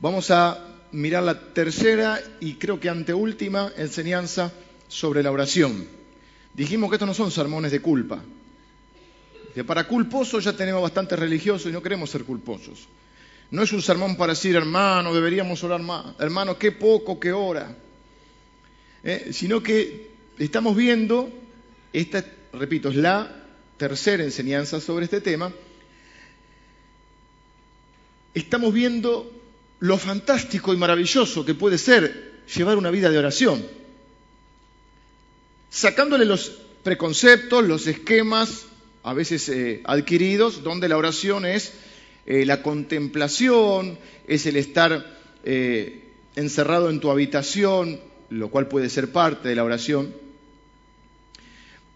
Vamos a mirar la tercera y creo que anteúltima enseñanza sobre la oración. Dijimos que estos no son sermones de culpa. Que para culposos ya tenemos bastante religiosos y no queremos ser culposos. No es un sermón para decir, hermano, deberíamos orar más. Hermano, qué poco que ora. Eh, sino que estamos viendo, esta, repito, es la tercera enseñanza sobre este tema. Estamos viendo lo fantástico y maravilloso que puede ser llevar una vida de oración, sacándole los preconceptos, los esquemas, a veces eh, adquiridos, donde la oración es eh, la contemplación, es el estar eh, encerrado en tu habitación, lo cual puede ser parte de la oración,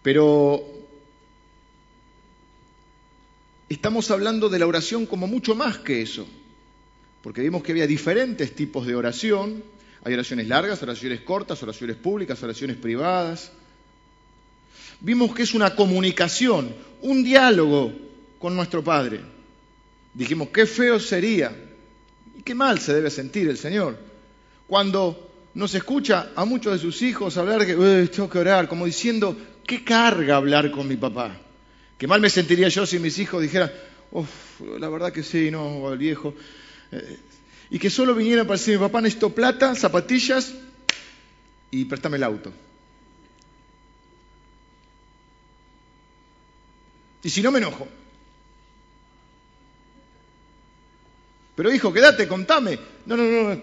pero estamos hablando de la oración como mucho más que eso porque vimos que había diferentes tipos de oración. Hay oraciones largas, oraciones cortas, oraciones públicas, oraciones privadas. Vimos que es una comunicación, un diálogo con nuestro Padre. Dijimos, qué feo sería y qué mal se debe sentir el Señor cuando nos escucha a muchos de sus hijos hablar que tengo que orar, como diciendo, qué carga hablar con mi papá. Qué mal me sentiría yo si mis hijos dijeran, la verdad que sí, no, el viejo, y que solo viniera para decir, papá necesito plata, zapatillas y préstame el auto. Y si no me enojo. Pero hijo, quédate, contame. No, no, no.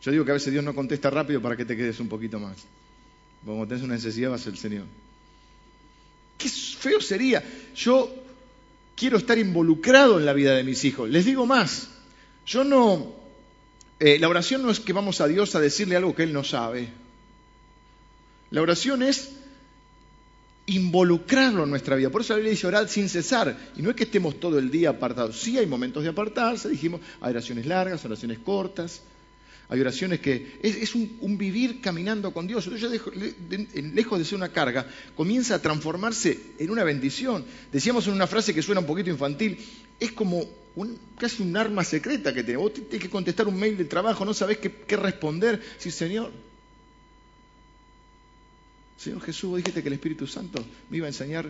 Yo digo que a veces Dios no contesta rápido para que te quedes un poquito más. Cuando tenés una necesidad vas al Señor. Qué feo sería. Yo quiero estar involucrado en la vida de mis hijos. Les digo más, yo no, eh, la oración no es que vamos a Dios a decirle algo que Él no sabe. La oración es involucrarlo en nuestra vida. Por eso la Biblia dice orar sin cesar. Y no es que estemos todo el día apartados. Sí hay momentos de apartarse, dijimos, hay oraciones largas, oraciones cortas. Hay oraciones que es, un, vivir caminando con Dios. Entonces, lejos de ser una carga, comienza a transformarse en una bendición. Decíamos en una frase que suena un poquito infantil, es como casi un arma secreta que tenés. Vos tenés que contestar un mail de trabajo, no sabés qué, responder. Sí, Señor. Señor Jesús, vos dijiste que el Espíritu Santo me iba a enseñar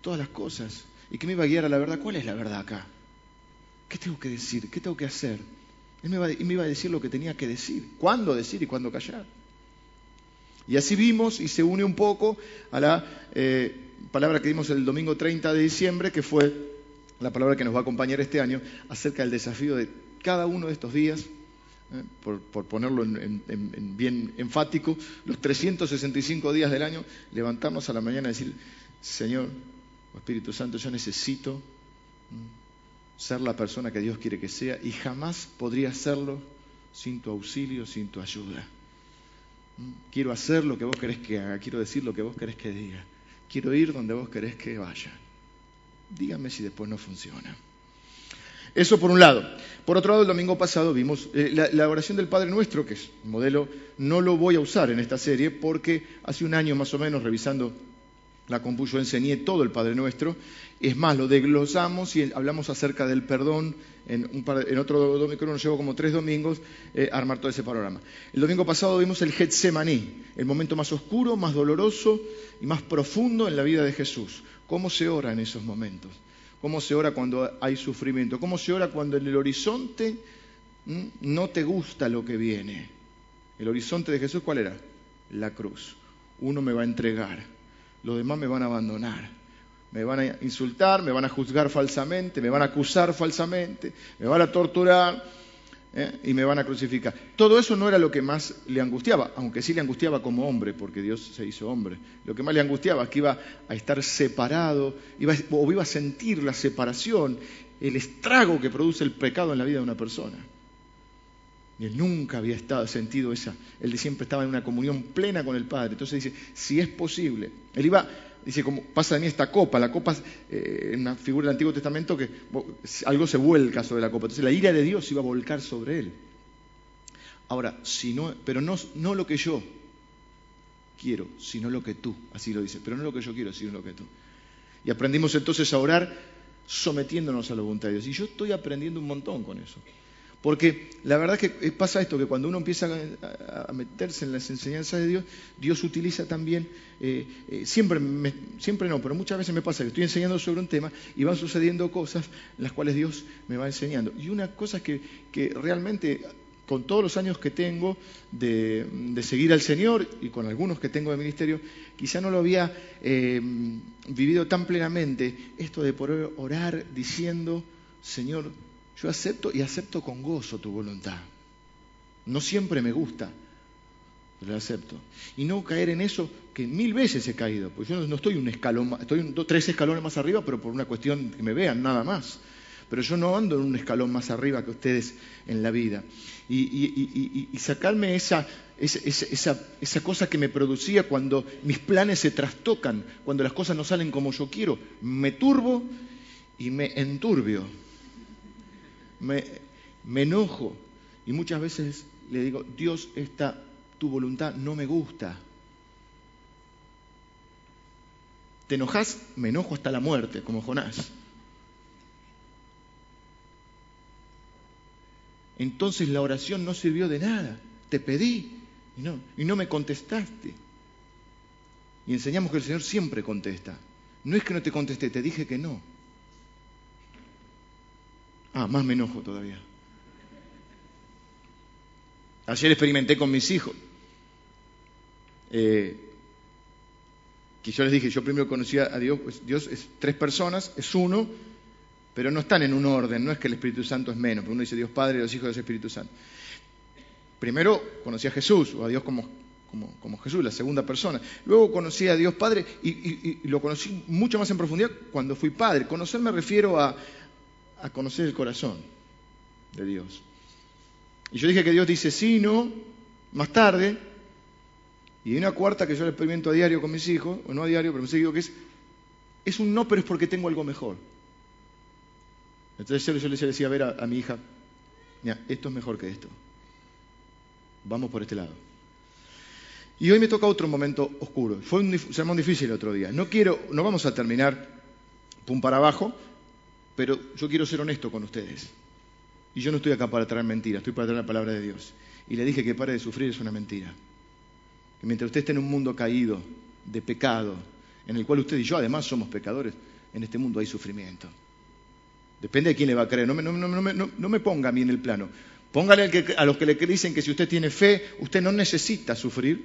todas las cosas y que me iba a guiar a la verdad. ¿Cuál es la verdad acá? ¿Qué tengo que decir? ¿Qué tengo que hacer? Él me iba, a decir lo que tenía que decir, cuándo decir y cuándo callar. Y así vimos y se une un poco a la eh, palabra que dimos el domingo 30 de diciembre, que fue la palabra que nos va a acompañar este año, acerca del desafío de cada uno de estos días, eh, por, ponerlo en, bien enfático, los 365 días del año, levantarnos a la mañana y decir, Señor, Espíritu Santo, yo necesito ser la persona que Dios quiere que sea y jamás podría hacerlo sin tu auxilio, sin tu ayuda. ¿Mm? Quiero hacer lo que vos querés que haga, quiero decir lo que vos querés que diga, quiero ir donde vos querés que vaya. Dígame si después no funciona. Eso por un lado. Por otro lado, el domingo pasado vimos eh, la, la, oración del Padre Nuestro, que es modelo, no lo voy a usar en esta serie porque hace un año más o menos, revisando la compu, enseñé todo el Padre Nuestro. Es más, lo desglosamos y hablamos acerca del perdón. En, en otro domingo, nos llevó como tres domingos eh, a armar todo ese panorama. El domingo pasado vimos el Getsemaní, el momento más oscuro, más doloroso y más profundo en la vida de Jesús. ¿Cómo se ora en esos momentos? ¿Cómo se ora cuando hay sufrimiento? ¿Cómo se ora cuando en el horizonte no te gusta lo que viene? El horizonte de Jesús, ¿cuál era? La cruz. Uno me va a entregar los demás me van a abandonar. Me van a insultar, me van a juzgar falsamente, me van a acusar falsamente, me van a torturar ¿eh? y me van a crucificar. Todo eso no era lo que más le angustiaba, aunque sí le angustiaba como hombre, porque Dios se hizo hombre. Lo que más le angustiaba es que iba a estar separado, iba, o iba a sentir la separación, el estrago que produce el pecado en la vida de una persona. Y él nunca había estado, sentido esa. Él siempre estaba en una comunión plena con el Padre. Entonces dice, si es posible. Él iba, dice, como pasa de mí esta copa. La copa es eh, una figura del Antiguo Testamento que algo se vuelca sobre la copa. Entonces la ira de Dios iba a volcar sobre él. Ahora, si no, pero no, no lo que yo quiero, sino lo que tú. Así lo dice. Pero no lo que yo quiero, sino lo que tú. Y aprendimos entonces a orar sometiéndonos a la voluntad de Dios. Y yo estoy aprendiendo un montón con eso. Porque la verdad es que pasa esto, que cuando uno empieza a, meterse en las enseñanzas de Dios, Dios utiliza también, eh, eh, siempre, siempre no, pero muchas veces me pasa que estoy enseñando sobre un tema y van sucediendo cosas en las cuales Dios me va enseñando. Y una cosa que, que realmente con todos los años que tengo de, seguir al Señor y con algunos que tengo de ministerio, quizá no lo había eh, vivido tan plenamente, esto de poder orar diciendo, Señor, yo acepto y acepto con gozo tu voluntad. No siempre me gusta, pero lo acepto. Y no caer en eso que mil veces he caído, porque yo no estoy un escalón, estoy tres escalones más arriba, pero por una cuestión que me vean, nada más. Pero yo no ando en un escalón más arriba que ustedes en la vida. Y, sacarme esa, esa, esa, cosa que me producía cuando mis planes se trastocan, cuando las cosas no salen como yo quiero, me turbo y me enturbio me, enojo y muchas veces le digo, Dios, esta tu voluntad no me gusta. ¿Te enojas? Me enojo hasta la muerte, como Jonás. Entonces la oración no sirvió de nada. Te pedí y no, y no me contestaste. Y enseñamos que el Señor siempre contesta. No es que no te contesté, te dije que no. Ah, más me enojo todavía. Ayer experimenté con mis hijos. Eh, que yo les dije, yo primero conocía a Dios, pues Dios es tres personas, es uno, pero no están en un orden, no es que el Espíritu Santo es menos, porque uno dice Dios Padre y los hijos del Espíritu Santo. Primero conocí a Jesús, o a Dios como, como, Jesús, la segunda persona. Luego conocí a Dios Padre y, lo conocí mucho más en profundidad cuando fui padre. Conocer me refiero a, a conocer el corazón de Dios. Y yo dije que Dios dice sí, no, más tarde, y hay una cuarta que yo le experimento a diario con mis hijos, o no a diario, pero me digo que es, es un no, pero es porque tengo algo mejor. Entonces yo, le decía a ver a, mi hija, mira, esto es mejor que esto. Vamos por este lado. Y hoy me toca otro momento oscuro. Fue un sermón difícil el otro día. No quiero, no vamos a terminar pum para abajo, pero yo quiero ser honesto con ustedes. Y yo no estoy acá para traer mentiras, estoy para traer la palabra de Dios. Y le dije que pare de sufrir es una mentira. Que mientras usted esté en un mundo caído, de pecado, en el cual usted y yo además somos pecadores, en este mundo hay sufrimiento. Depende de quién le va a creer. No me, no, me ponga a mí en el plano. Póngale a los que le dicen que si usted tiene fe, usted no necesita sufrir.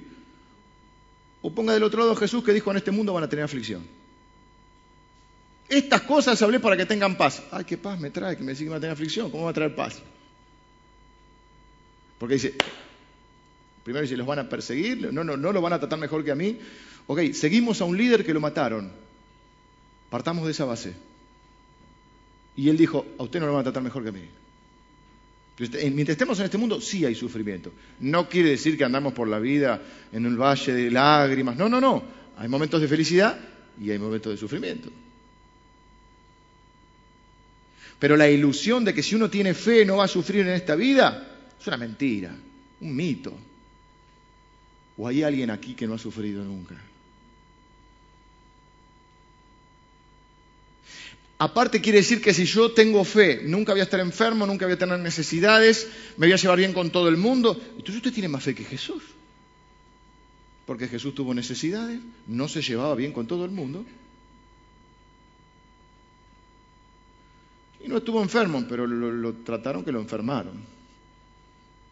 O ponga del otro lado a Jesús que dijo en este mundo van a tener aflicción. Estas cosas hablé para que tengan paz. Ay, qué paz me trae, que me dice que va a tener aflicción. ¿Cómo va a traer paz? Porque dice, primero dice, los van a perseguir, no, no, no lo van a tratar mejor que a mí. Ok, seguimos a un líder que lo mataron. Partamos de esa base. Y él dijo, a usted no lo van a tratar mejor que a mí. Mientras estemos en este mundo, sí hay sufrimiento. No quiere decir que andamos por la vida en un valle de lágrimas. No, no, no. Hay momentos de felicidad y hay momentos de sufrimiento. Pero la ilusión de que si uno tiene fe no va a sufrir en esta vida es una mentira, un mito. ¿O hay alguien aquí que no ha sufrido nunca? Aparte quiere decir que si yo tengo fe, nunca voy a estar enfermo, nunca voy a tener necesidades, me voy a llevar bien con todo el mundo. Entonces usted tiene más fe que Jesús. Porque Jesús tuvo necesidades, no se llevaba bien con todo el mundo, Y no estuvo enfermo, pero lo, trataron que lo enfermaron.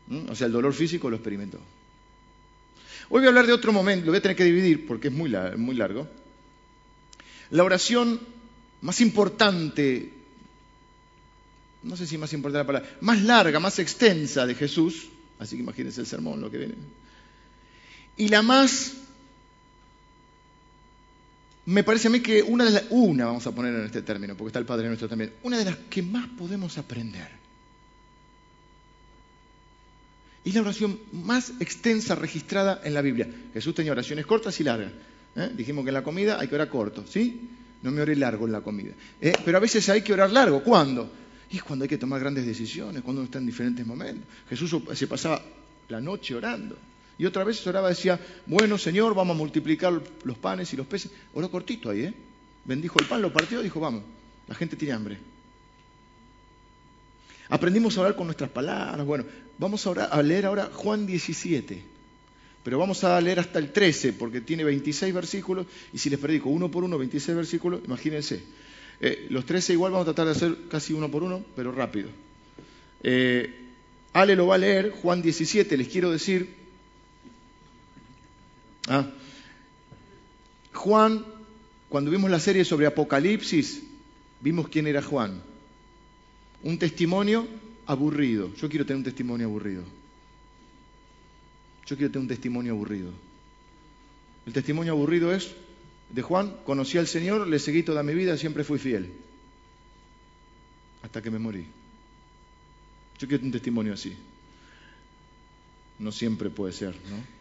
¿Mm? O sea, el dolor físico lo experimentó. Hoy voy a hablar de otro momento, lo voy a tener que dividir porque es muy, muy largo. La oración más importante, no sé si más importante la palabra, más larga, más extensa de Jesús, así que imagínense el sermón, lo que viene. Y la más me parece a mí que una de las, una vamos a poner en este término, porque está el Padre nuestro también, una de las que más podemos aprender. Y la oración más extensa registrada en la Biblia. Jesús tenía oraciones cortas y largas. ¿eh? Dijimos que en la comida hay que orar corto, ¿sí? No me ore largo en la comida. ¿eh? Pero a veces hay que orar largo. ¿Cuándo? Y es cuando hay que tomar grandes decisiones, cuando uno está en diferentes momentos. Jesús se pasaba la noche orando. Y otra vez oraba, decía, bueno Señor, vamos a multiplicar los panes y los peces. Oró cortito ahí, ¿eh? Bendijo el pan, lo partió, dijo, vamos. La gente tiene hambre. Aprendimos a orar con nuestras palabras. Bueno, vamos a, a leer ahora Juan 17. Pero vamos a leer hasta el 13, porque tiene 26 versículos, y si les predico uno por uno, 26 versículos, imagínense. Eh, los 13 igual vamos a tratar de hacer casi uno por uno, pero rápido. Eh, Ale lo va a leer, Juan 17, les quiero decir. Ah, Juan, cuando vimos la serie sobre Apocalipsis, vimos quién era Juan. Un testimonio aburrido. Yo quiero tener un testimonio aburrido. Yo quiero tener un testimonio aburrido. El testimonio aburrido es de Juan, conocí al Señor, le seguí toda mi vida, siempre fui fiel. Hasta que me morí. Yo quiero un testimonio así. No siempre puede ser, ¿no?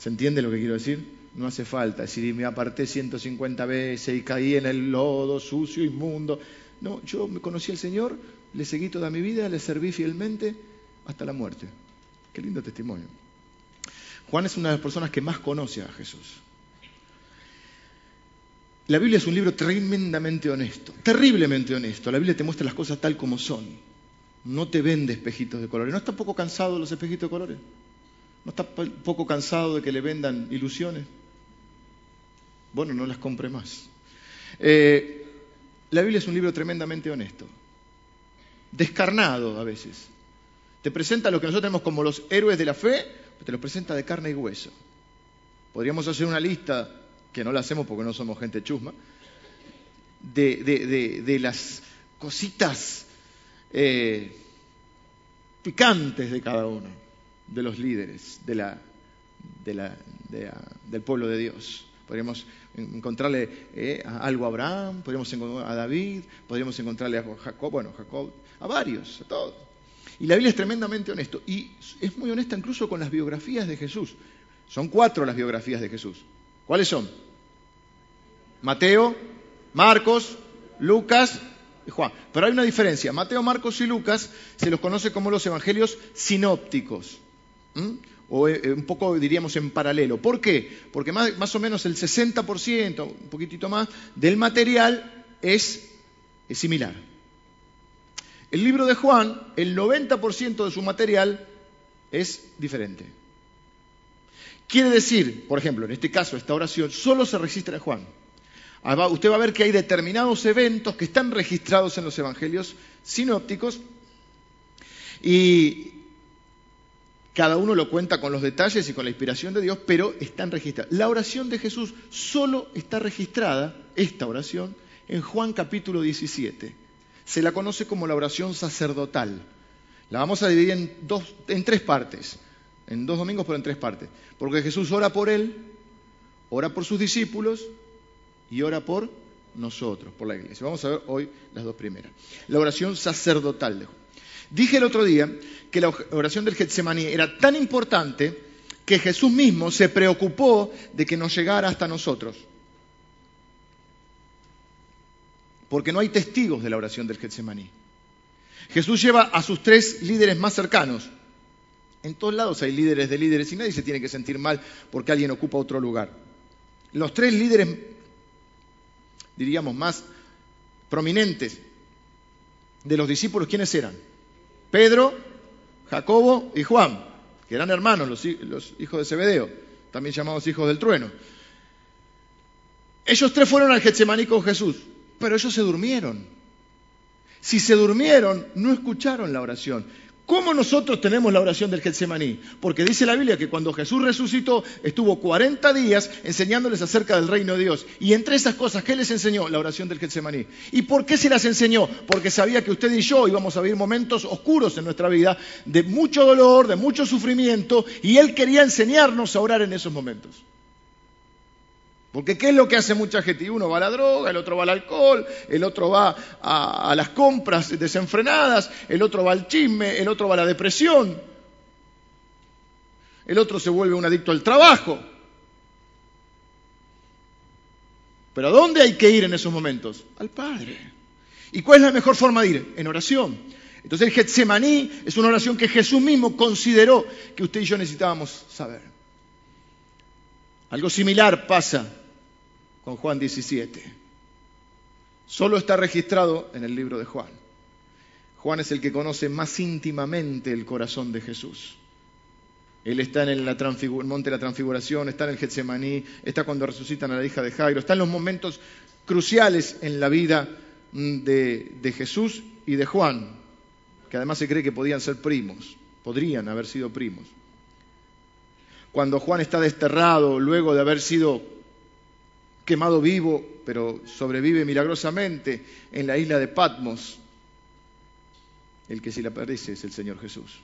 ¿Se entiende lo que quiero decir? No hace falta decir, me aparté 150 veces y caí en el lodo sucio, inmundo. No, yo me conocí al Señor, le seguí toda mi vida, le serví fielmente hasta la muerte. Qué lindo testimonio. Juan es una de las personas que más conoce a Jesús. La Biblia es un libro tremendamente honesto, terriblemente honesto. La Biblia te muestra las cosas tal como son. No te vende espejitos de colores. ¿No está poco cansado de los espejitos de colores? ¿No está poco cansado de que le vendan ilusiones? Bueno, no las compre más. Eh, la Biblia es un libro tremendamente honesto, descarnado a veces. Te presenta lo que nosotros tenemos como los héroes de la fe, te lo presenta de carne y hueso. Podríamos hacer una lista, que no la hacemos porque no somos gente chusma, de, las cositas eh, picantes de cada uno de los líderes de la, del pueblo de Dios. Podríamos encontrarle eh, algo a Abraham, podríamos encontrar a David, podríamos encontrarle a Jacob, bueno, Jacob, a varios, a todos. Y la Biblia es tremendamente honesto y es muy honesta incluso con las biografías de Jesús. Son cuatro las biografías de Jesús. ¿Cuáles son? Mateo, Marcos, Lucas y Juan. Pero hay una diferencia. Mateo, Marcos y Lucas se los conoce como los evangelios sinópticos. O eh, un poco diríamos en paralelo. ¿Por qué? Porque más, o menos el 60%, un poquitito más, del material es, es similar. El libro de Juan, el 90% de su material es diferente. Quiere decir, por ejemplo, en este caso, esta oración solo se registra en Juan. Ah, usted va a ver que hay determinados eventos que están registrados en los evangelios sinópticos y, cada uno lo cuenta con los detalles y con la inspiración de Dios, pero están registrados. La oración de Jesús solo está registrada, esta oración, en Juan capítulo 17. Se la conoce como la oración sacerdotal. La vamos a dividir en, dos, en tres partes, en dos domingos, pero en tres partes. Porque Jesús ora por él, ora por sus discípulos y ora por nosotros, por la iglesia. Vamos a ver hoy las dos primeras. La oración sacerdotal de Juan. Dije el otro día que la oración del Getsemaní era tan importante que Jesús mismo se preocupó de que nos llegara hasta nosotros. Porque no hay testigos de la oración del Getsemaní. Jesús lleva a sus tres líderes más cercanos. En todos lados hay líderes de líderes y nadie se tiene que sentir mal porque alguien ocupa otro lugar. Los tres líderes, diríamos, más prominentes de los discípulos, ¿quiénes eran? Pedro, Jacobo y Juan, que eran hermanos, los, hijos de Zebedeo, también llamados hijos del trueno. Ellos tres fueron al Getsemaní con Jesús, pero ellos se durmieron. Si se durmieron, no escucharon la oración. ¿Cómo nosotros tenemos la oración del Getsemaní? Porque dice la Biblia que cuando Jesús resucitó, estuvo 40 días enseñándoles acerca del reino de Dios. Y entre esas cosas, ¿qué les enseñó? La oración del Getsemaní. ¿Y por qué se las enseñó? Porque sabía que usted y yo íbamos a vivir momentos oscuros en nuestra vida, de mucho dolor, de mucho sufrimiento, y Él quería enseñarnos a orar en esos momentos. Porque ¿qué es lo que hace mucha gente? uno va a la droga, el otro va al alcohol, el otro va a, las compras desenfrenadas, el otro va al chisme, el otro va a la depresión, el otro se vuelve un adicto al trabajo. Pero ¿a dónde hay que ir en esos momentos? Al Padre. ¿Y cuál es la mejor forma de ir? En oración. Entonces el Getsemaní es una oración que Jesús mismo consideró que usted y yo necesitábamos saber. Algo similar pasa con Juan 17. Solo está registrado en el libro de Juan. Juan es el que conoce más íntimamente el corazón de Jesús. Él está en el, monte de la transfiguración, está en el Getsemaní, está cuando resucitan a la hija de Jairo, está en los momentos cruciales en la vida mm, de Jesús y de Juan, que además se cree que podían ser primos, podrían haber sido primos. Cuando Juan está desterrado luego de haber sido quemado vivo, pero sobrevive milagrosamente en la isla de Patmos. El que se le aparece es el Señor Jesús.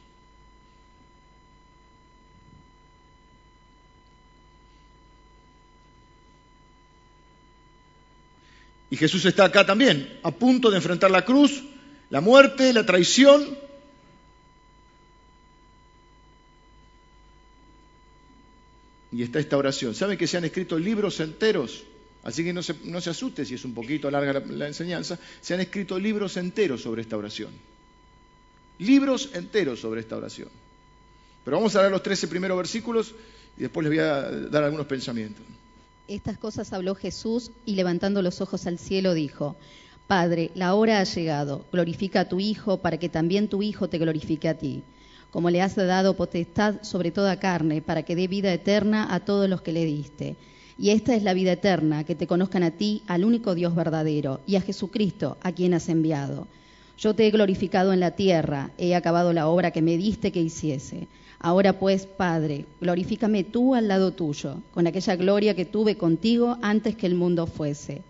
Y Jesús está acá también, a punto de enfrentar la cruz, la muerte, la traición. Y está esta oración. ¿Saben que se han escrito libros enteros Así que no se, no se asuste si es un poquito larga la, enseñanza. Se han escrito libros enteros sobre esta oración. Libros enteros sobre esta oración. Pero vamos a leer los 13 primeros versículos y después les voy a dar algunos pensamientos. Estas cosas habló Jesús y levantando los ojos al cielo dijo, Padre, la hora ha llegado, glorifica a tu Hijo para que también tu Hijo te glorifique a ti, como le has dado potestad sobre toda carne, para que dé vida eterna a todos los que le diste y esta es la vida eterna, que te conozcan a ti, al único Dios verdadero, y a Jesucristo, a quien has enviado. Yo te he glorificado en la tierra, he acabado la obra que me diste que hiciese. Ahora pues, Padre, glorifícame tú al lado tuyo, con aquella gloria que tuve contigo antes que el mundo fuese.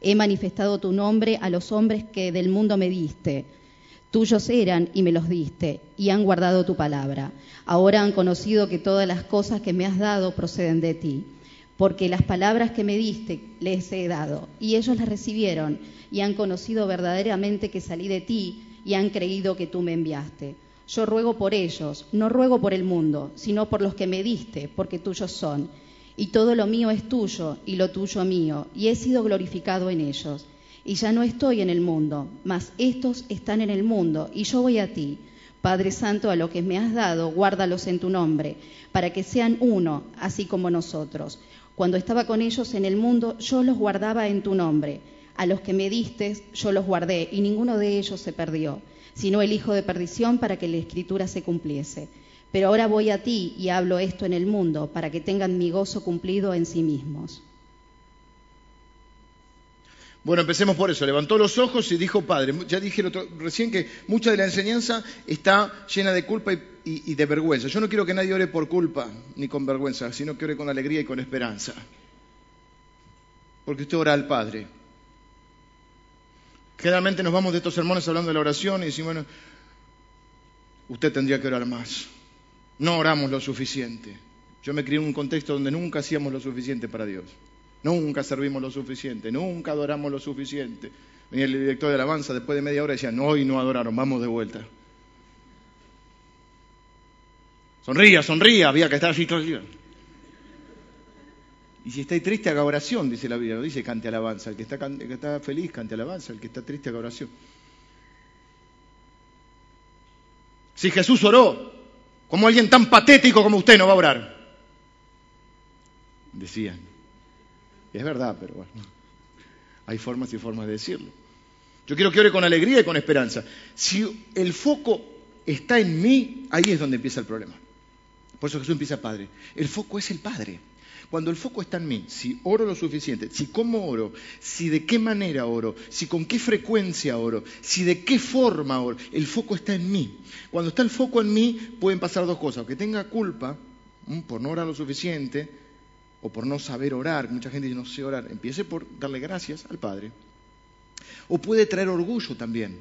He manifestado tu nombre a los hombres que del mundo me diste. Tuyos eran y me los diste, y han guardado tu palabra. Ahora han conocido que todas las cosas que me has dado proceden de ti porque las palabras que me diste les he dado, y ellos las recibieron, y han conocido verdaderamente que salí de ti, y han creído que tú me enviaste. Yo ruego por ellos, no ruego por el mundo, sino por los que me diste, porque tuyos son. Y todo lo mío es tuyo, y lo tuyo mío, y he sido glorificado en ellos. Y ya no estoy en el mundo, mas estos están en el mundo, y yo voy a ti. Padre Santo, a lo que me has dado, guárdalos en tu nombre, para que sean uno, así como nosotros. Cuando estaba con ellos en el mundo, yo los guardaba en tu nombre. A los que me diste, yo los guardé, y ninguno de ellos se perdió, sino el hijo de perdición para que la escritura se cumpliese. Pero ahora voy a ti y hablo esto en el mundo, para que tengan mi gozo cumplido en sí mismos. Bueno, empecemos por eso. Levantó los ojos y dijo, Padre, ya dije recién que mucha de la enseñanza está llena de culpa y, de vergüenza. Yo no quiero que nadie ore por culpa ni con vergüenza, sino que ore con alegría y con esperanza. Porque usted ora al Padre. Generalmente nos vamos de estos sermones hablando de la oración y decimos, bueno, usted tendría que orar más. No oramos lo suficiente. Yo me crié en un contexto donde nunca hacíamos lo suficiente para Dios. Nunca servimos lo suficiente, nunca adoramos lo suficiente. Venía el director de alabanza después de media hora y decía, no, hoy no adoraron, vamos de vuelta. Sonría, sonría, había que estar el Y si está triste, haga oración, dice la Biblia, dice cante alabanza. El que, está, el que está feliz, cante alabanza. El que está triste, haga oración. Si Jesús oró, como alguien tan patético como usted no va a orar. Decían es verdad, pero bueno, hay formas y formas de decirlo. Yo quiero que ore con alegría y con esperanza. Si el foco está en mí, ahí es donde empieza el problema. Por eso Jesús empieza Padre. El foco es el Padre. Cuando el foco está en mí, si oro lo suficiente, si cómo oro, si de qué manera oro, si con qué frecuencia oro, si de qué forma oro, el foco está en mí. Cuando está el foco en mí, pueden pasar dos cosas. Que tenga culpa por no orar lo suficiente, o por no saber orar, mucha gente dice no sé orar, empiece por darle gracias al Padre. O puede traer orgullo también.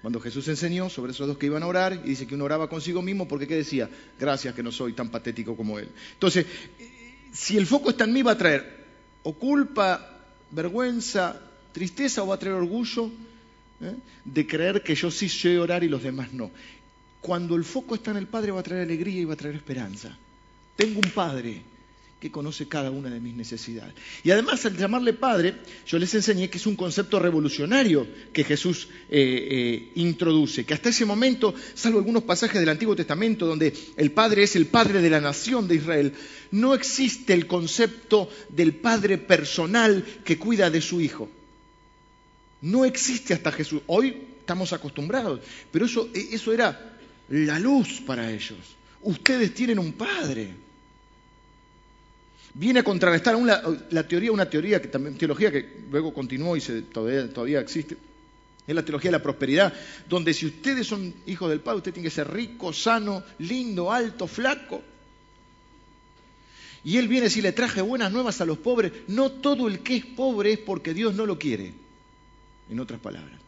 Cuando Jesús enseñó sobre esos dos que iban a orar y dice que uno oraba consigo mismo porque ¿qué decía? Gracias que no soy tan patético como él. Entonces, si el foco está en mí va a traer o culpa, vergüenza, tristeza o va a traer orgullo ¿eh? de creer que yo sí sé orar y los demás no. Cuando el foco está en el Padre va a traer alegría y va a traer esperanza. Tengo un Padre que conoce cada una de mis necesidades. Y además, al llamarle Padre, yo les enseñé que es un concepto revolucionario que Jesús eh, eh, introduce, que hasta ese momento, salvo algunos pasajes del Antiguo Testamento donde el Padre es el Padre de la nación de Israel, no existe el concepto del Padre personal que cuida de su Hijo. No existe hasta Jesús. Hoy estamos acostumbrados, pero eso, eso era la luz para ellos. Ustedes tienen un Padre. Viene a contrarrestar una, la teoría, una teoría que también, teología que luego continuó y se, todavía, todavía existe, es la teología de la prosperidad, donde si ustedes son hijos del Padre, usted tiene que ser rico, sano, lindo, alto, flaco. Y Él viene si le traje buenas nuevas a los pobres. No todo el que es pobre es porque Dios no lo quiere. En otras palabras.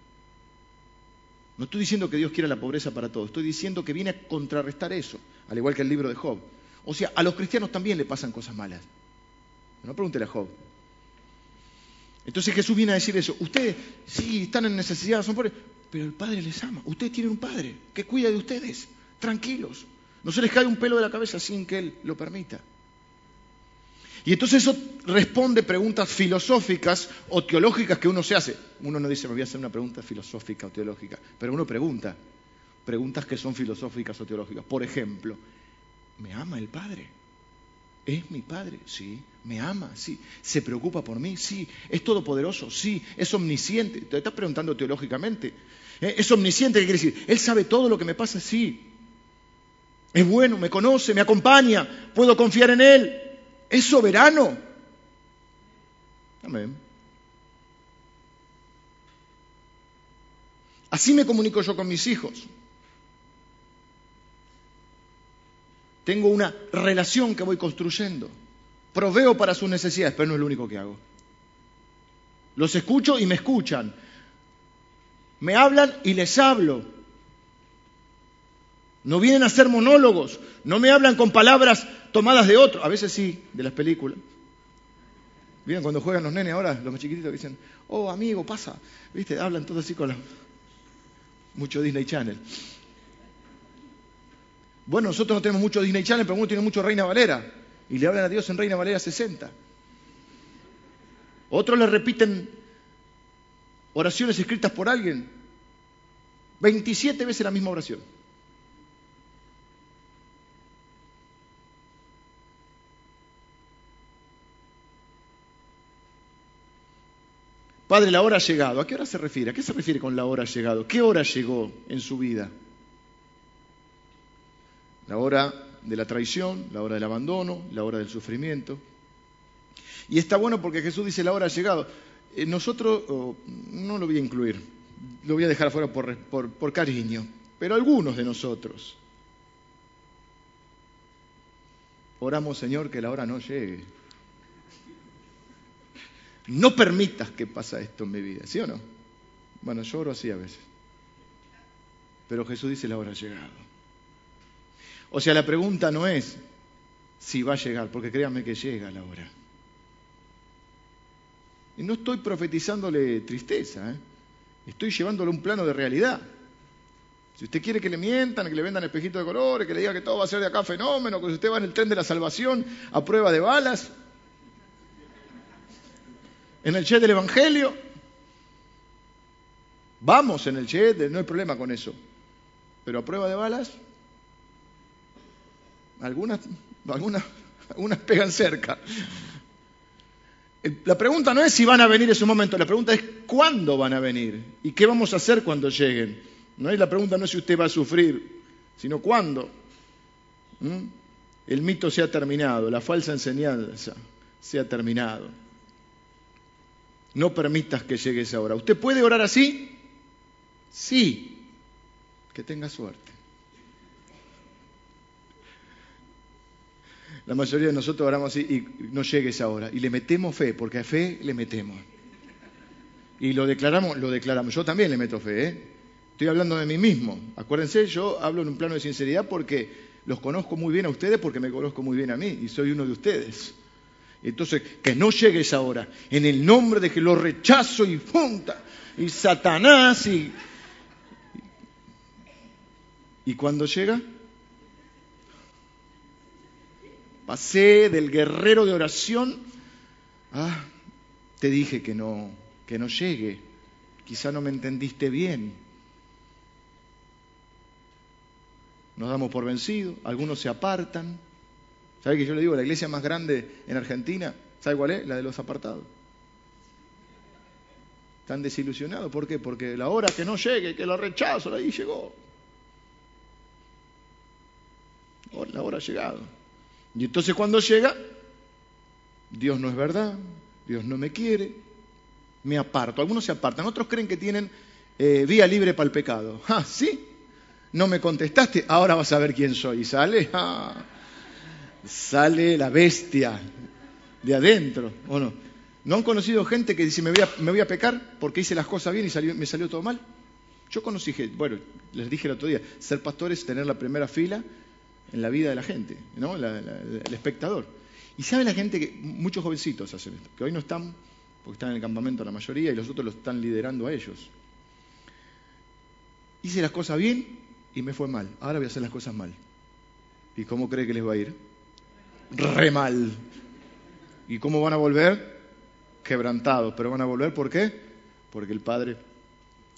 No estoy diciendo que Dios quiera la pobreza para todos, estoy diciendo que viene a contrarrestar eso, al igual que el libro de Job. O sea, a los cristianos también le pasan cosas malas. No pregúntele a Job. Entonces Jesús viene a decir eso. Ustedes sí están en necesidad, son pobres, pero el Padre les ama. Ustedes tienen un Padre que cuida de ustedes. Tranquilos. No se les cae un pelo de la cabeza sin que Él lo permita. Y entonces eso responde preguntas filosóficas o teológicas que uno se hace. Uno no dice, me voy a hacer una pregunta filosófica o teológica, pero uno pregunta, preguntas que son filosóficas o teológicas. Por ejemplo, ¿me ama el Padre? ¿Es mi Padre? Sí. ¿Me ama? Sí. ¿Se preocupa por mí? Sí. ¿Es todopoderoso? Sí. ¿Es omnisciente? Te estás preguntando teológicamente. ¿Eh? ¿Es omnisciente? ¿Qué quiere decir? ¿Él sabe todo lo que me pasa? Sí. ¿Es bueno? ¿Me conoce? ¿Me acompaña? ¿Puedo confiar en Él? es soberano. Amén. Así me comunico yo con mis hijos. Tengo una relación que voy construyendo. Proveo para sus necesidades, pero no es lo único que hago. Los escucho y me escuchan. Me hablan y les hablo. No vienen a ser monólogos, no me hablan con palabras tomadas de otro, a veces sí, de las películas. Miren cuando juegan los nenes ahora, los más chiquititos dicen, oh amigo, pasa, viste, hablan todos así con la... mucho Disney Channel. Bueno, nosotros no tenemos mucho Disney Channel, pero uno tiene mucho Reina Valera, y le hablan a Dios en Reina Valera 60. Otros le repiten oraciones escritas por alguien, 27 veces la misma oración. Padre, la hora ha llegado. ¿A qué hora se refiere? ¿A qué se refiere con la hora ha llegado? ¿Qué hora llegó en su vida? La hora de la traición, la hora del abandono, la hora del sufrimiento. Y está bueno porque Jesús dice la hora ha llegado. Eh, nosotros, no lo voy a incluir, lo voy a dejar afuera por, por cariño, pero algunos de nosotros oramos, Señor, que la hora no llegue. No permitas que pase esto en mi vida, ¿sí o no? Bueno, yo oro así a veces. Pero Jesús dice la hora ha llegado. O sea, la pregunta no es si va a llegar, porque créanme que llega la hora. Y no estoy profetizándole tristeza, ¿eh? estoy llevándole un plano de realidad. Si usted quiere que le mientan, que le vendan espejitos de colores, que le diga que todo va a ser de acá fenómeno, que usted va en el tren de la salvación a prueba de balas, en el chat del Evangelio. Vamos en el chat, no hay problema con eso. Pero a prueba de balas, algunas, algunas, algunas pegan cerca. La pregunta no es si van a venir ese momento, la pregunta es cuándo van a venir y qué vamos a hacer cuando lleguen. No es la pregunta no es si usted va a sufrir, sino cuándo. ¿Mm? El mito se ha terminado, la falsa enseñanza se ha terminado. No permitas que llegue esa hora. ¿Usted puede orar así? Sí. Que tenga suerte. La mayoría de nosotros oramos así y no llegue esa hora. Y le metemos fe, porque a fe le metemos. Y lo declaramos, lo declaramos. Yo también le meto fe, ¿eh? Estoy hablando de mí mismo. Acuérdense, yo hablo en un plano de sinceridad porque los conozco muy bien a ustedes, porque me conozco muy bien a mí y soy uno de ustedes. Entonces, que no llegue esa hora. En el nombre de que lo rechazo y punta. Y Satanás y... ¿Y cuando llega? Pasé del guerrero de oración. Ah, te dije que no, que no llegue. Quizá no me entendiste bien. Nos damos por vencidos, algunos se apartan, ¿Sabe que yo le digo, la iglesia más grande en Argentina, ¿sabe cuál es? La de los apartados. Tan desilusionado. ¿Por qué? Porque la hora que no llegue, que lo rechazo, ahí llegó. La hora ha llegado. Y entonces cuando llega, Dios no es verdad, Dios no me quiere, me aparto. Algunos se apartan, otros creen que tienen eh, vía libre para el pecado. Ah, ¿sí? No me contestaste, ahora vas a ver quién soy. Y sale, ah, sale la bestia de adentro, ¿o no? ¿No han conocido gente que dice me voy a, me voy a pecar porque hice las cosas bien y me salió todo mal? Yo conocí gente, bueno, les dije el otro día, ser pastor es tener la primera fila en la vida de la gente, ¿no? el espectador. Y sabe la gente que muchos jovencitos hacen esto, que hoy no están, porque están en el campamento la mayoría y los otros lo están liderando a ellos. Hice las cosas bien y me fue mal, ahora voy a hacer las cosas mal. ¿Y cómo cree que les va a ir? Re mal. ¿Y cómo van a volver? Quebrantados, pero van a volver ¿por qué? Porque el Padre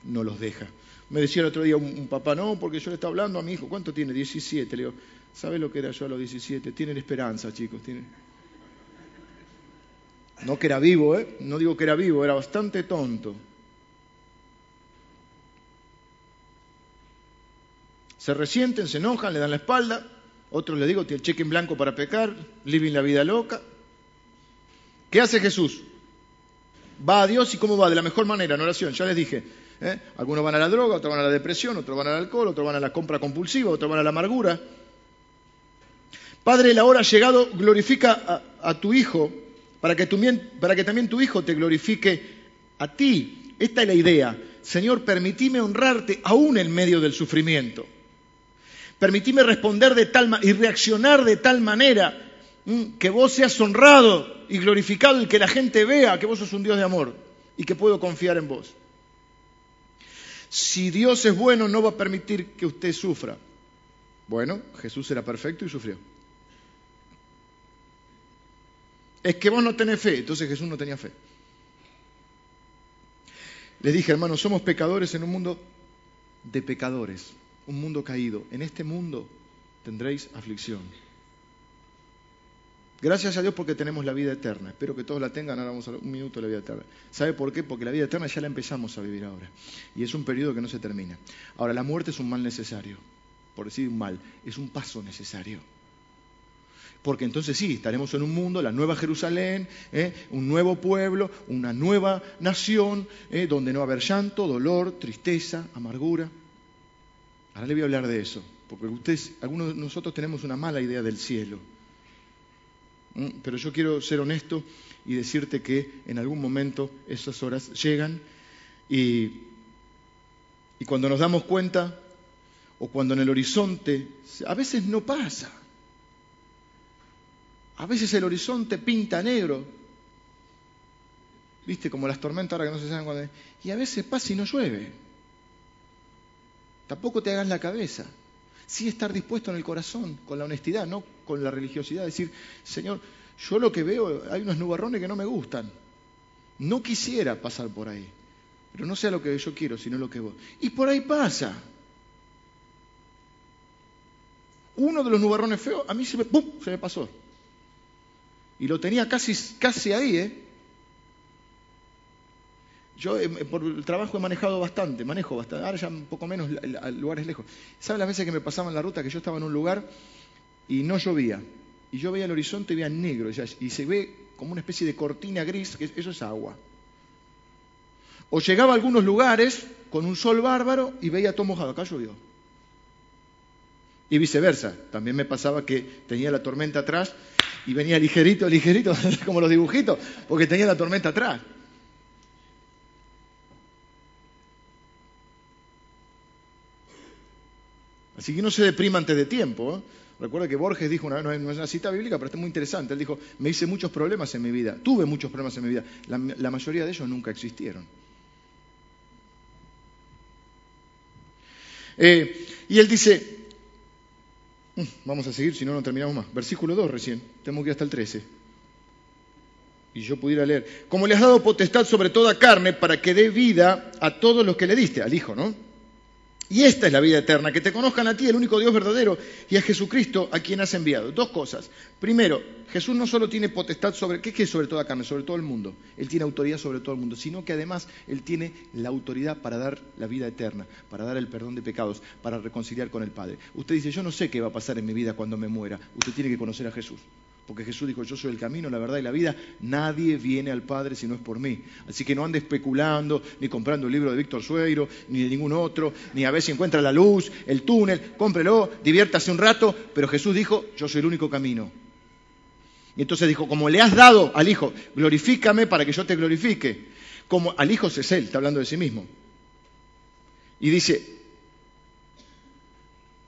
no los deja. Me decía el otro día un, papá, no, porque yo le estaba hablando a mi hijo, ¿cuánto tiene? 17. Le digo, ¿sabe lo que era yo a los 17? Tienen esperanza, chicos. No que era vivo, ¿eh? No digo que era vivo, era bastante tonto. Se resienten, se enojan, le dan la espalda. Otros le digo, tiene el cheque en blanco para pecar, living la vida loca. ¿Qué hace Jesús? Va a Dios y cómo va, de la mejor manera, en oración. Ya les dije, ¿eh? algunos van a la droga, otros van a la depresión, otros van al alcohol, otros van a la compra compulsiva, otros van a la amargura. Padre, la hora ha llegado, glorifica a, tu Hijo, para que, para que también tu Hijo te glorifique a ti. Esta es la idea. Señor, permitime honrarte aún en medio del sufrimiento. Permitime responder de tal y reaccionar de tal manera que vos seas honrado y glorificado y que la gente vea que vos sos un Dios de amor y que puedo confiar en vos. Si Dios es bueno, no va a permitir que usted sufra. Bueno, Jesús era perfecto y sufrió. Es que vos no tenés fe, entonces Jesús no tenía fe. Les dije, hermanos, somos pecadores en un mundo de pecadores, un mundo caído. En este mundo tendréis aflicción. Gracias a Dios porque tenemos la vida eterna. Espero que todos la tengan. Ahora vamos a un minuto de la vida eterna. ¿Sabe por qué? Porque la vida eterna ya la empezamos a vivir ahora. Y es un periodo que no se termina. Ahora, la muerte es un mal necesario. Por decir un mal, es un paso necesario. Porque entonces sí, estaremos en un mundo, la nueva Jerusalén, ¿eh? un nuevo pueblo, una nueva nación, ¿eh? donde no va a haber llanto, dolor, tristeza, amargura. Ahora le voy a hablar de eso, porque ustedes, algunos de nosotros tenemos una mala idea del cielo. Pero yo quiero ser honesto y decirte que en algún momento esas horas llegan y, y cuando nos damos cuenta o cuando en el horizonte, a veces no pasa. A veces el horizonte pinta negro. ¿Viste? Como las tormentas ahora que no se saben cuándo. Y a veces pasa y no llueve. Tampoco te hagas la cabeza sí estar dispuesto en el corazón, con la honestidad, no con la religiosidad, decir, Señor, yo lo que veo, hay unos nubarrones que no me gustan. No quisiera pasar por ahí, pero no sea lo que yo quiero, sino lo que vos. Y por ahí pasa. Uno de los nubarrones feos, a mí se me, se me pasó. Y lo tenía casi, casi ahí, ¿eh? Yo eh, por el trabajo he manejado bastante, manejo bastante, ahora ya un poco menos a lugares lejos. ¿Saben las veces que me pasaba en la ruta que yo estaba en un lugar y no llovía? Y yo veía el horizonte y veía negro, y se ve como una especie de cortina gris, que eso es agua. O llegaba a algunos lugares con un sol bárbaro y veía todo mojado, acá llovió. Y viceversa, también me pasaba que tenía la tormenta atrás y venía ligerito, ligerito, como los dibujitos, porque tenía la tormenta atrás. Así que no se deprima antes de tiempo. ¿eh? Recuerda que Borges dijo una no es una cita bíblica, pero está muy interesante. Él dijo, me hice muchos problemas en mi vida, tuve muchos problemas en mi vida. La, mayoría de ellos nunca existieron. Eh, y él dice, mm, vamos a seguir, si no, no terminamos más. Versículo 2 recién, tenemos que ir hasta el 13. Y yo pudiera leer, como le has dado potestad sobre toda carne para que dé vida a todos los que le diste, al Hijo, ¿no? Y esta es la vida eterna, que te conozcan a ti, el único Dios verdadero, y a Jesucristo a quien has enviado. Dos cosas. Primero, Jesús no solo tiene potestad sobre, ¿qué es sobre toda carne? Sobre todo el mundo. Él tiene autoridad sobre todo el mundo, sino que además Él tiene la autoridad para dar la vida eterna, para dar el perdón de pecados, para reconciliar con el Padre. Usted dice, yo no sé qué va a pasar en mi vida cuando me muera. Usted tiene que conocer a Jesús. Porque Jesús dijo, yo soy el camino, la verdad y la vida. Nadie viene al Padre si no es por mí. Así que no ande especulando, ni comprando el libro de Víctor Sueiro, ni de ningún otro, ni a ver si encuentra la luz, el túnel, cómprelo, diviértase un rato. Pero Jesús dijo, yo soy el único camino. Y entonces dijo, como le has dado al Hijo, glorifícame para que yo te glorifique. Como al Hijo es Él, está hablando de sí mismo. Y dice,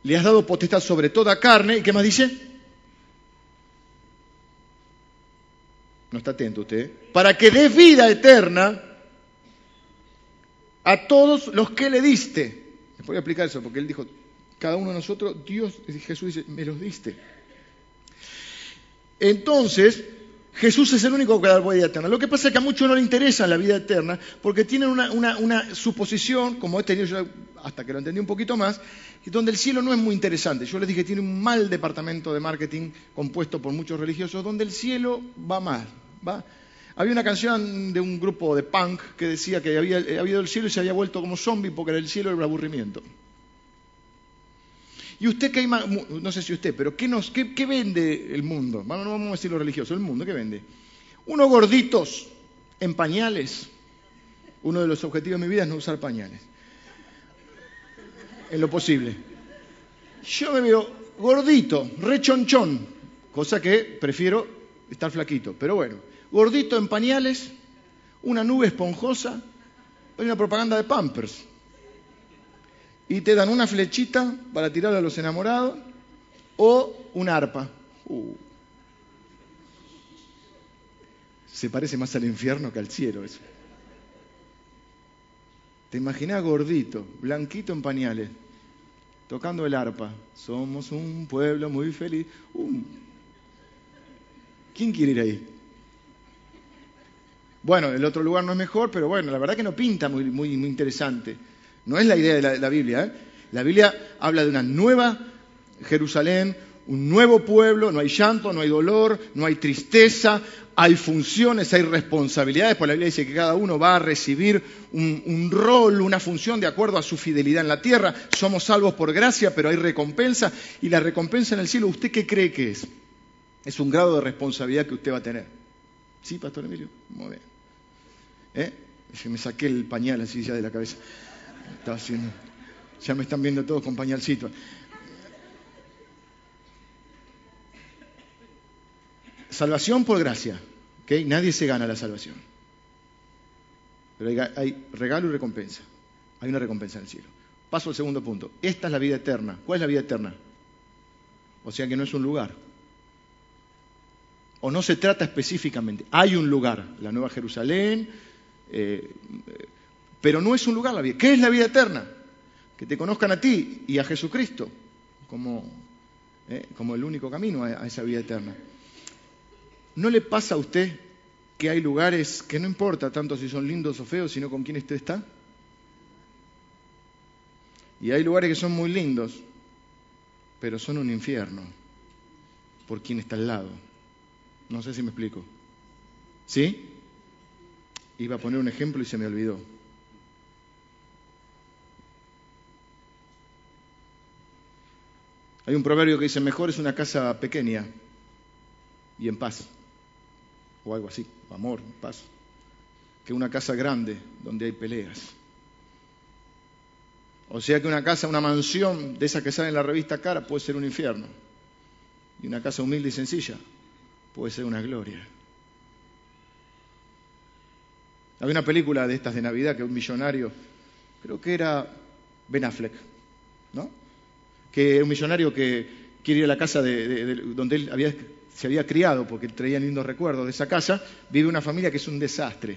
le has dado potestad sobre toda carne. ¿Y qué más dice? No está atento usted. Para que dé vida eterna a todos los que le diste. Les voy a explicar eso, porque él dijo, cada uno de nosotros, Dios, Jesús dice, me los diste. Entonces, Jesús es el único que da la vida eterna. Lo que pasa es que a muchos no le interesa la vida eterna porque tienen una, una, suposición, como he tenido yo hasta que lo entendí un poquito más, donde el cielo no es muy interesante. Yo les dije, tiene un mal departamento de marketing compuesto por muchos religiosos, donde el cielo va mal. ¿va? Había una canción de un grupo de punk que decía que había, habido el cielo y se había vuelto como zombie porque era el cielo el aburrimiento. Y usted, ¿qué no sé si usted, pero ¿qué, nos, qué, vende el mundo? Bueno, no vamos a decir lo religioso, el mundo, ¿qué vende? Unos gorditos en pañales. Uno de los objetivos de mi vida es no usar pañales. En lo posible. Yo me veo gordito, rechonchón, cosa que prefiero estar flaquito. Pero bueno, gordito en pañales, una nube esponjosa, hay una propaganda de Pampers y te dan una flechita para tirar a los enamorados o un arpa. Uh. Se parece más al infierno que al cielo eso. Te imaginas gordito, blanquito en pañales, tocando el arpa. Somos un pueblo muy feliz. Uh. ¿Quién quiere ir ahí? Bueno, el otro lugar no es mejor, pero bueno, la verdad que no pinta muy, muy interesante. No es la idea de la, Biblia. ¿eh? La Biblia habla de una nueva Jerusalén, un nuevo pueblo, no hay llanto, no hay dolor, no hay tristeza, hay funciones, hay responsabilidades, porque la Biblia dice que cada uno va a recibir un, un, rol, una función de acuerdo a su fidelidad en la tierra. Somos salvos por gracia, pero hay recompensa, y la recompensa en el cielo, ¿usted qué cree que es? Es un grado de responsabilidad que usted va a tener. ¿Sí, Pastor Emilio? Muy bien. ¿Eh? Me saqué el pañal así ya de la cabeza haciendo. Ya me están viendo todos con. Salvación por gracia. ¿okay? Nadie se gana la salvación. Pero hay, regalo y recompensa. Hay una recompensa en el cielo. Paso al segundo punto. Esta es la vida eterna. ¿Cuál es la vida eterna? O sea que no es un lugar. O no se trata específicamente. Hay un lugar, la Nueva Jerusalén, eh, pero no es un lugar la vida. ¿Qué es la vida eterna? Que te conozcan a ti y a Jesucristo como, eh, como el único camino a, esa vida eterna. ¿No le pasa a usted que hay lugares que no importa tanto si son lindos o feos, sino con quién usted está? Y hay lugares que son muy lindos, pero son un infierno por quien está al lado. No sé si me explico. ¿Sí? Iba a poner un ejemplo y se me olvidó. Hay un proverbio que dice, mejor es una casa pequeña y en paz, o algo así, amor, paz, que una casa grande donde hay peleas. O sea que una casa, una mansión de esas que sale en la revista Cara puede ser un infierno. Y una casa humilde y sencilla puede ser una gloria. Había una película de estas de Navidad que un millonario, creo que era Ben Affleck, ¿no? Que un millonario que quiere ir a la casa de, donde él se había criado, porque traía lindos recuerdos de esa casa, vive una familia que es un desastre.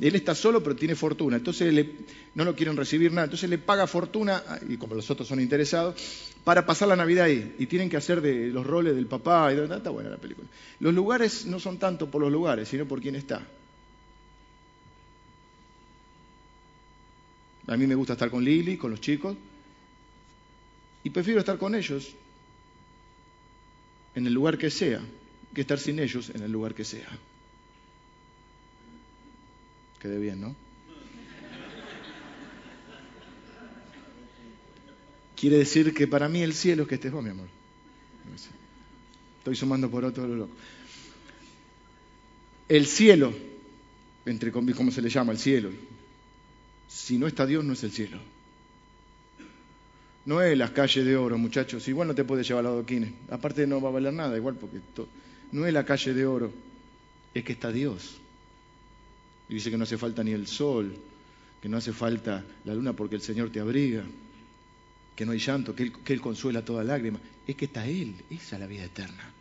Él está solo, pero tiene fortuna. Entonces no lo quieren recibir nada. Entonces le paga fortuna, y como los otros son interesados, para pasar la Navidad ahí. Y tienen que hacer de los roles del papá. Y de, está buena la película. Los lugares no son tanto por los lugares, sino por quién está. A mí me gusta estar con Lili, con los chicos, Y prefiero estar con ellos en el lugar que sea, que estar sin ellos en el lugar que sea. Quede bien, ¿no? Quiere decir que para mí el cielo es que estés vos, mi amor. Estoy sumando por otro loco. El cielo, entre ¿cómo se le llama? El cielo. Si no está Dios, no es el cielo. No es las calles de oro, muchachos. Igual no te puede llevar los adoquines. Aparte no va a valer nada, igual porque no es la calle de oro. Es que está Dios. Y dice que no hace falta ni el sol, que no hace falta la luna porque el Señor te abriga, que no hay llanto, que Él, que él consuela toda lágrima. Es que está Él. Esa es la vida eterna.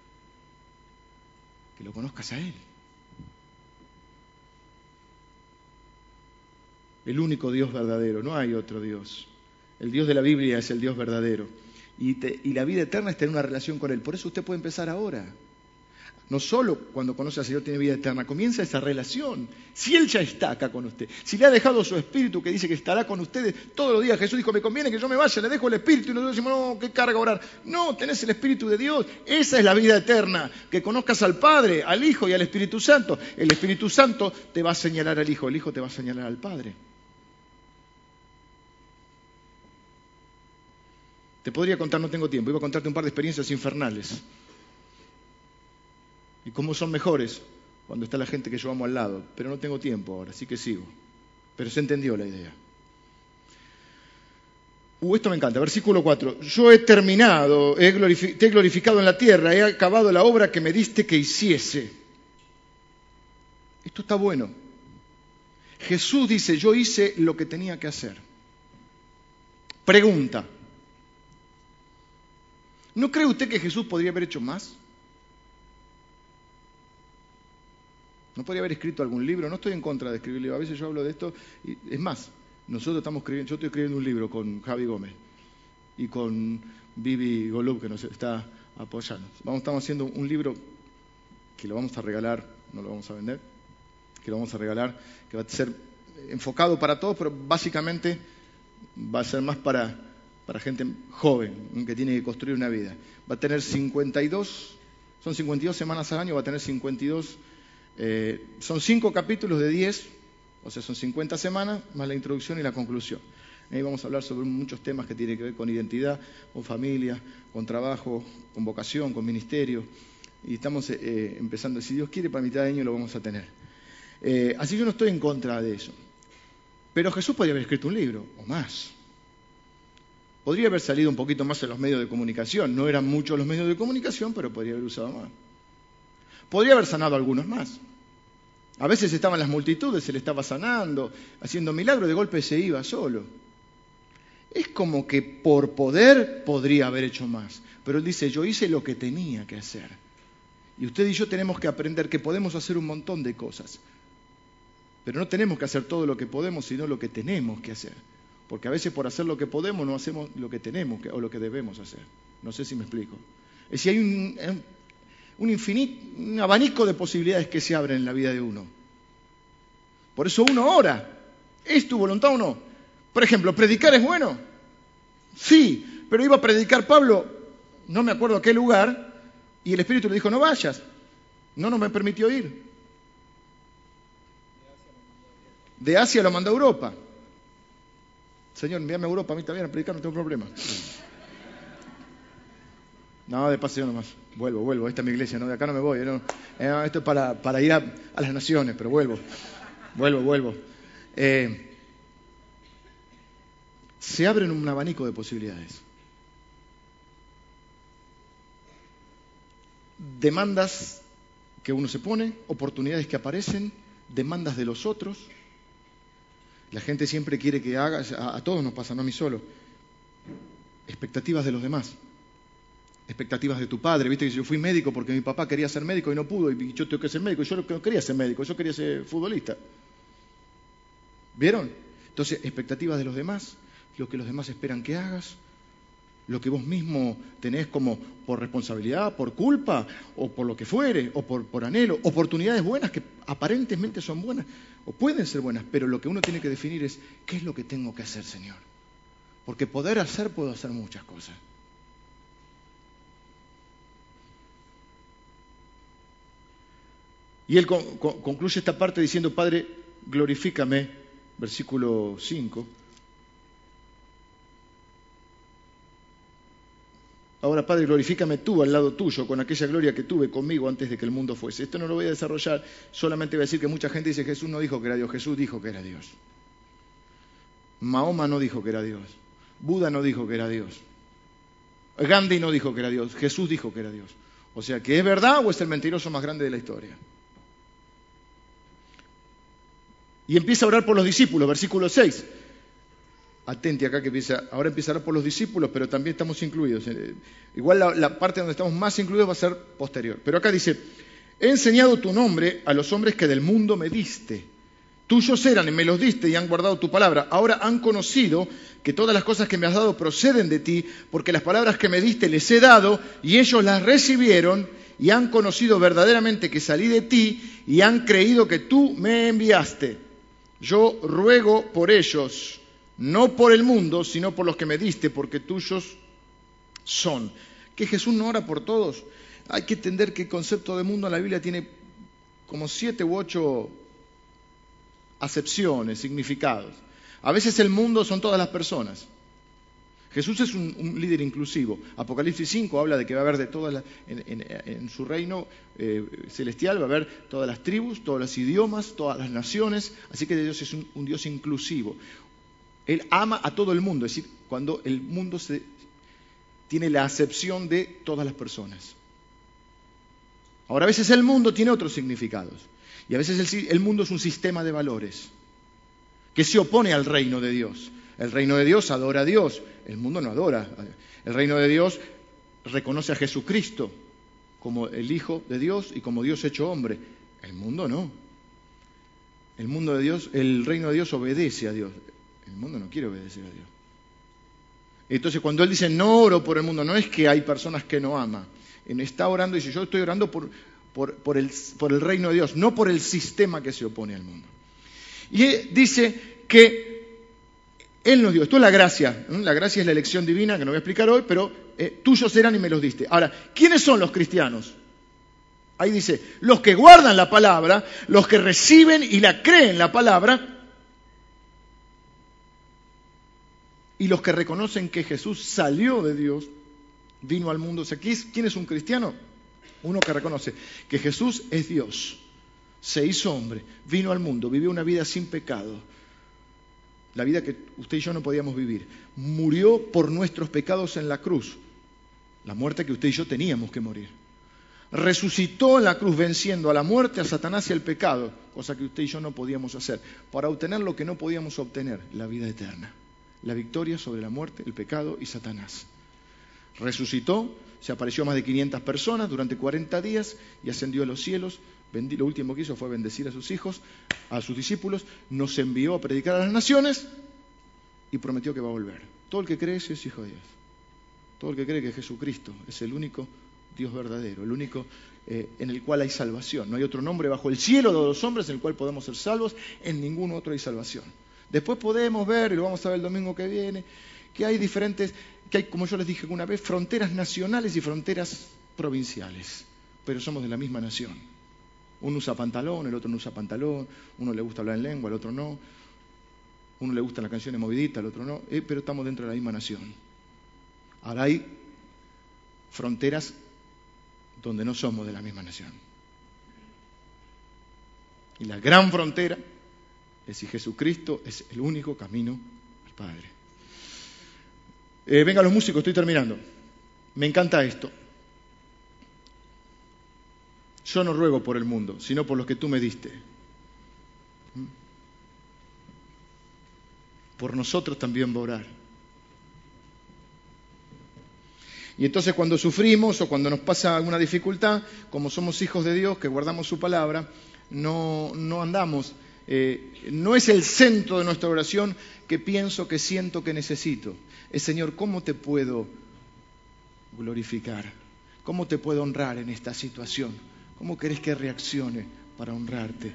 Que lo conozcas a Él. El único Dios verdadero, no hay otro Dios. El Dios de la Biblia es el Dios verdadero. Y, la vida eterna es tener una relación con Él. Por eso usted puede empezar ahora. No solo cuando conoce al Señor tiene vida eterna, comienza esa relación. Si Él ya está acá con usted, si le ha dejado su espíritu que dice que estará con ustedes todos los días, Jesús dijo, me conviene que yo me vaya, le dejo el espíritu y nosotros decimos, no, qué carga orar. No, tenés el espíritu de Dios. Esa es la vida eterna, que conozcas al Padre, al Hijo y al Espíritu Santo. El Espíritu Santo te va a señalar al Hijo, el Hijo te va a señalar al Padre. Te podría contar, no tengo tiempo, iba a contarte un par de experiencias infernales. Y cómo son mejores cuando está la gente que yo amo al lado. Pero no tengo tiempo ahora, así que sigo. Pero se entendió la idea. Uh, esto me encanta. Versículo 4. Yo he terminado, te he glorificado en la tierra, he acabado la obra que me diste que hiciese. Esto está bueno. Jesús dice, yo hice lo que tenía que hacer. Pregunta. ¿No cree usted que Jesús podría haber hecho más? ¿No podría haber escrito algún libro? No estoy en contra de escribir libros. A veces yo hablo de esto. Y, es más, nosotros estamos escribiendo, yo estoy escribiendo un libro con Javi Gómez y con Vivi Golub, que nos está apoyando. Vamos, estamos haciendo un libro que lo vamos a regalar, no lo vamos a vender, que lo vamos a regalar, que va a ser enfocado para todos, pero básicamente va a ser más para para gente joven que tiene que construir una vida. Va a tener 52, son 52 semanas al año, va a tener 52, eh, son 5 capítulos de 10, o sea, son 50 semanas, más la introducción y la conclusión. Ahí vamos a hablar sobre muchos temas que tienen que ver con identidad, con familia, con trabajo, con vocación, con ministerio. Y estamos eh, empezando, si Dios quiere, para mitad de año lo vamos a tener. Eh, así yo no estoy en contra de eso. Pero Jesús podría haber escrito un libro, o más. Podría haber salido un poquito más en los medios de comunicación. No eran muchos los medios de comunicación, pero podría haber usado más. Podría haber sanado algunos más. A veces estaban las multitudes, se le estaba sanando, haciendo milagros, de golpe se iba solo. Es como que por poder podría haber hecho más. Pero él dice, yo hice lo que tenía que hacer. Y usted y yo tenemos que aprender que podemos hacer un montón de cosas. Pero no tenemos que hacer todo lo que podemos, sino lo que tenemos que hacer. Porque a veces por hacer lo que podemos no hacemos lo que tenemos o lo que debemos hacer. No sé si me explico. Es decir, hay un, un, infinito, un abanico de posibilidades que se abren en la vida de uno. Por eso uno ora. ¿Es tu voluntad o no? Por ejemplo, ¿predicar es bueno? Sí, pero iba a predicar Pablo, no me acuerdo a qué lugar, y el Espíritu le dijo, no vayas. No, no me permitió ir. De Asia lo mandó a Europa. Señor, envíame a Europa, a mí también a predicar, no tengo problema. No, de paseo nomás. Vuelvo, vuelvo. Esta es mi iglesia, ¿no? De acá no me voy. ¿no? Eh, esto es para, para ir a, las naciones, pero vuelvo. Vuelvo, vuelvo. Eh, se abren un abanico de posibilidades. Demandas que uno se pone, oportunidades que aparecen, demandas de los otros la gente siempre quiere que haga, a, todos nos pasa, no a mí solo. Expectativas de los demás. Expectativas de tu padre. Viste que yo fui médico porque mi papá quería ser médico y no pudo, y yo tengo que ser médico. Yo no quería ser médico, yo quería ser futbolista. ¿Vieron? Entonces, expectativas de los demás, lo que los demás esperan que hagas, lo que vos mismo tenés como por responsabilidad, por culpa, o por lo que fuere, o por, por anhelo, oportunidades buenas que aparentemente son buenas, o pueden ser buenas, pero lo que uno tiene que definir es, ¿qué es lo que tengo que hacer, Señor? Porque poder hacer, puedo hacer muchas cosas. Y él concluye esta parte diciendo, Padre, glorifícame, versículo 5. Ahora, Padre, glorifícame tú al lado tuyo con aquella gloria que tuve conmigo antes de que el mundo fuese. Esto no lo voy a desarrollar, solamente voy a decir que mucha gente dice Jesús no dijo que era Dios, Jesús dijo que era Dios. Mahoma no dijo que era Dios. Buda no dijo que era Dios. Gandhi no dijo que era Dios. Jesús dijo que era Dios. O sea, ¿que es verdad o es el mentiroso más grande de la historia? Y empieza a orar por los discípulos, versículo 6. Atente acá que empieza, ahora orar por los discípulos, pero también estamos incluidos. Eh, igual la, la parte donde estamos más incluidos va a ser posterior. Pero acá dice, he enseñado tu nombre a los hombres que del mundo me diste. Tuyos eran y me los diste y han guardado tu palabra. Ahora han conocido que todas las cosas que me has dado proceden de ti, porque las palabras que me diste les he dado y ellos las recibieron y han conocido verdaderamente que salí de ti y han creído que tú me enviaste. Yo ruego por ellos, no por el mundo, sino por los que me diste, porque tuyos son. Que Jesús no ora por todos. Hay que entender que el concepto de mundo en la Biblia tiene como siete u ocho acepciones, significados. A veces el mundo son todas las personas. Jesús es un, líder inclusivo. Apocalipsis 5 habla de que va a haber de todas las, en, su reino eh, celestial, va a haber todas las tribus, todos los idiomas, todas las naciones. Así que Dios es un, Dios inclusivo. Él ama a todo el mundo, es decir, cuando el mundo se, tiene la acepción de todas las personas. Ahora, a veces el mundo tiene otros significados. Y a veces el, el mundo es un sistema de valores que se opone al reino de Dios. El reino de Dios adora a Dios, el mundo no adora. El reino de Dios reconoce a Jesucristo como el Hijo de Dios y como Dios hecho hombre. El mundo no. El mundo de Dios, el reino de Dios obedece a Dios. El mundo no quiere obedecer a Dios. Entonces cuando él dice no oro por el mundo, no es que hay personas que no ama. Está orando y dice yo estoy orando por, por, el, por el reino de Dios, no por el sistema que se opone al mundo. Y dice que él nos dio, esto es la gracia, la gracia es la elección divina, que no voy a explicar hoy, pero eh, tuyos eran y me los diste. Ahora, ¿quiénes son los cristianos? Ahí dice, los que guardan la palabra, los que reciben y la creen la palabra, y los que reconocen que Jesús salió de Dios, vino al mundo. ¿quién es un cristiano? Uno que reconoce que Jesús es Dios, se hizo hombre, vino al mundo, vivió una vida sin pecado, la vida que usted y yo no podíamos vivir. Murió por nuestros pecados en la cruz, la muerte que usted y yo teníamos que morir. Resucitó en la cruz venciendo a la muerte, a Satanás y al pecado, cosa que usted y yo no podíamos hacer, para obtener lo que no podíamos obtener, la vida eterna, la victoria sobre la muerte, el pecado y Satanás. Resucitó, se apareció a más de 500 personas durante 40 días y ascendió a los cielos, lo último que hizo fue bendecir a sus hijos, a sus discípulos, nos envió a predicar a las naciones y prometió que va a volver. Todo el que cree es hijo de Dios. Todo el que cree que Jesucristo es el único Dios verdadero, el único eh, en el cual hay salvación. No hay otro nombre bajo el cielo de los hombres en el cual podemos ser salvos, en ningún otro hay salvación. Después podemos ver, y lo vamos a ver el domingo que viene, que hay diferentes, que hay, como yo les dije una vez, fronteras nacionales y fronteras provinciales, pero somos de la misma nación. Uno usa pantalón, el otro no usa pantalón, uno le gusta hablar en lengua, el otro no. Uno le gustan las canciones moviditas, el otro no, eh, pero estamos dentro de la misma nación. Ahora hay fronteras donde no somos de la misma nación. Y la gran frontera es si Jesucristo es el único camino al Padre. Eh, venga los músicos, estoy terminando. Me encanta esto. Yo no ruego por el mundo, sino por los que tú me diste. Por nosotros también va a orar. Y entonces cuando sufrimos o cuando nos pasa alguna dificultad, como somos hijos de Dios, que guardamos su palabra, no, no andamos, eh, no es el centro de nuestra oración que pienso, que siento, que necesito. Es Señor, ¿cómo te puedo glorificar? ¿Cómo te puedo honrar en esta situación? ¿Cómo querés que reaccione para honrarte?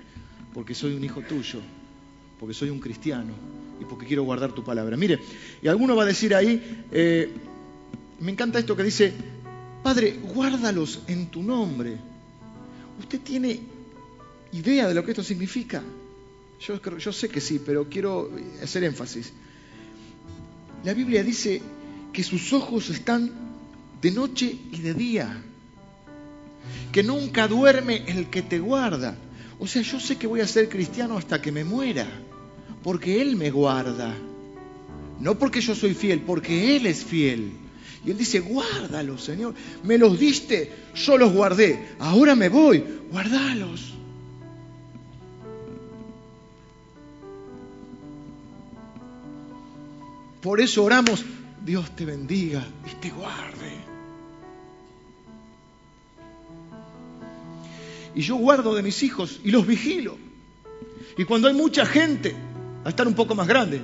Porque soy un hijo tuyo, porque soy un cristiano y porque quiero guardar tu palabra. Mire, y alguno va a decir ahí, eh, me encanta esto que dice, Padre, guárdalos en tu nombre. ¿Usted tiene idea de lo que esto significa? Yo, sé que sí, pero quiero hacer énfasis. La Biblia dice que sus ojos están de noche y de día, que nunca duerme el que te guarda. O sea, yo sé que voy a ser cristiano hasta que me muera, porque Él me guarda. No porque yo soy fiel, porque Él es fiel. Y Él dice, guárdalos, Señor. Me los diste, yo los guardé. Ahora me voy, guardalos. Por eso oramos, Dios te bendiga y te guarde. Y yo guardo de mis hijos y los vigilo. Y cuando hay mucha gente, a estar un poco más grande.